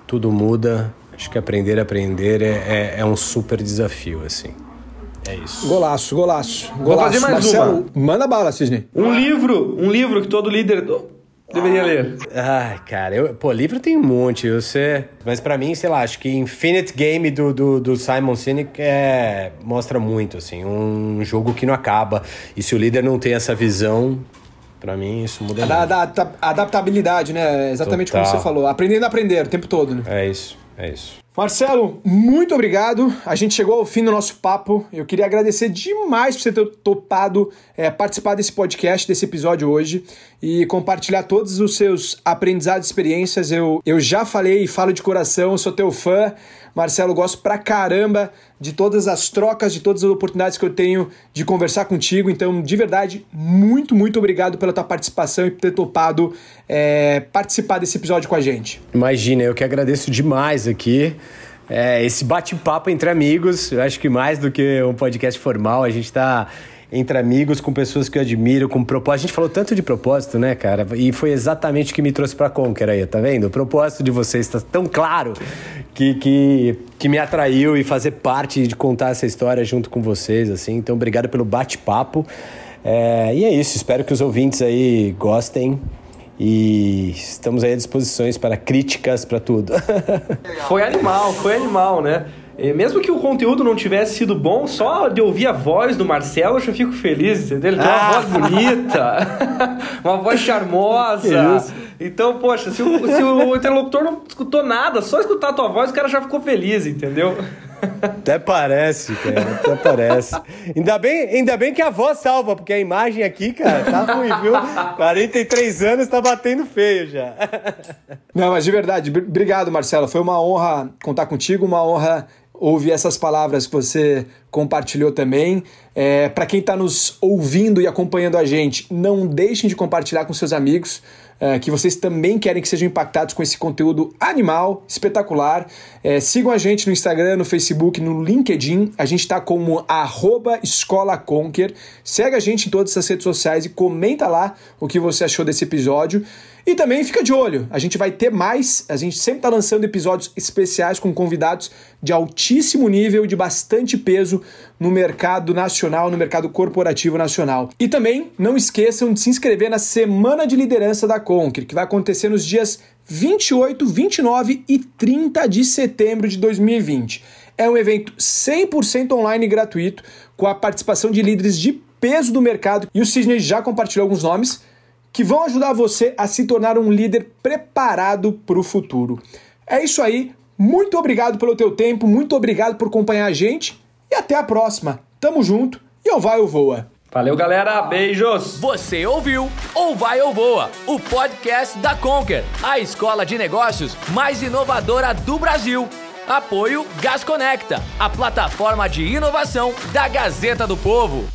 Tudo muda. Acho que aprender a aprender é, é, é um super desafio, assim. É isso. Golaço, golaço. golaço. Vou fazer mais Marcelo, uma. Manda bala, Cisne. Um livro, um livro que todo líder deveria ler. Ai, cara, eu, pô, livro tem um monte, eu sei. Mas para mim, sei lá, acho que Infinite Game do, do, do, Simon Sinek é, mostra muito, assim, um jogo que não acaba. E se o líder não tem essa visão, para mim isso muda a, muito. A, adaptabilidade, né? Exatamente Total. como você falou. Aprendendo a aprender o tempo todo, né? É isso, é isso. Marcelo, muito obrigado. A gente chegou ao fim do nosso papo. Eu queria agradecer demais por você ter topado é, participar desse podcast, desse episódio hoje e compartilhar todos os seus aprendizados e experiências. Eu, eu já falei e falo de coração, sou teu fã. Marcelo, gosto pra caramba de todas as trocas, de todas as oportunidades que eu tenho de conversar contigo. Então, de verdade, muito, muito obrigado pela tua participação e por ter topado é, participar desse episódio com a gente. Imagina, eu que agradeço demais aqui. É, esse bate-papo entre amigos, eu acho que mais do que um podcast formal, a gente está entre amigos, com pessoas que eu admiro, com propósito. A gente falou tanto de propósito, né, cara? E foi exatamente o que me trouxe para Conquer aí, tá vendo? O propósito de vocês está tão claro que, que, que me atraiu e fazer parte de contar essa história junto com vocês, assim. Então, obrigado pelo bate-papo. É, e é isso, espero que os ouvintes aí gostem. E estamos aí à disposição para críticas, para tudo. <laughs> foi animal, foi animal, né? Mesmo que o conteúdo não tivesse sido bom, só de ouvir a voz do Marcelo eu já fico feliz, entendeu? Ele tem uma ah. voz bonita, <laughs> uma voz charmosa. Então, poxa, se o, se o interlocutor não escutou nada, só escutar a tua voz, o cara já ficou feliz, entendeu? Até parece, cara. Até parece. Ainda bem, ainda bem que a voz salva, porque a imagem aqui, cara, tá ruim, viu? 43 anos tá batendo feio já. Não, mas de verdade, obrigado, Marcelo. Foi uma honra contar contigo, uma honra ouvir essas palavras que você compartilhou também. É, Para quem está nos ouvindo e acompanhando a gente, não deixem de compartilhar com seus amigos. É, que vocês também querem que sejam impactados com esse conteúdo animal, espetacular. É, sigam a gente no Instagram, no Facebook, no LinkedIn. A gente está como arroba Escola Conquer. Segue a gente em todas essas redes sociais e comenta lá o que você achou desse episódio. E também fica de olho, a gente vai ter mais, a gente sempre está lançando episódios especiais com convidados de altíssimo nível, de bastante peso no mercado nacional, no mercado corporativo nacional. E também não esqueçam de se inscrever na Semana de Liderança da Conquer, que vai acontecer nos dias 28, 29 e 30 de setembro de 2020. É um evento 100% online e gratuito, com a participação de líderes de peso do mercado, e o Sidney já compartilhou alguns nomes que vão ajudar você a se tornar um líder preparado para o futuro. É isso aí. Muito obrigado pelo teu tempo, muito obrigado por acompanhar a gente e até a próxima. Tamo junto e ou vai ou voa. Valeu, galera. Beijos. Você ouviu Ou Vai ou Voa, o podcast da Conquer, a escola de negócios mais inovadora do Brasil. Apoio Gas Conecta, a plataforma de inovação da Gazeta do Povo.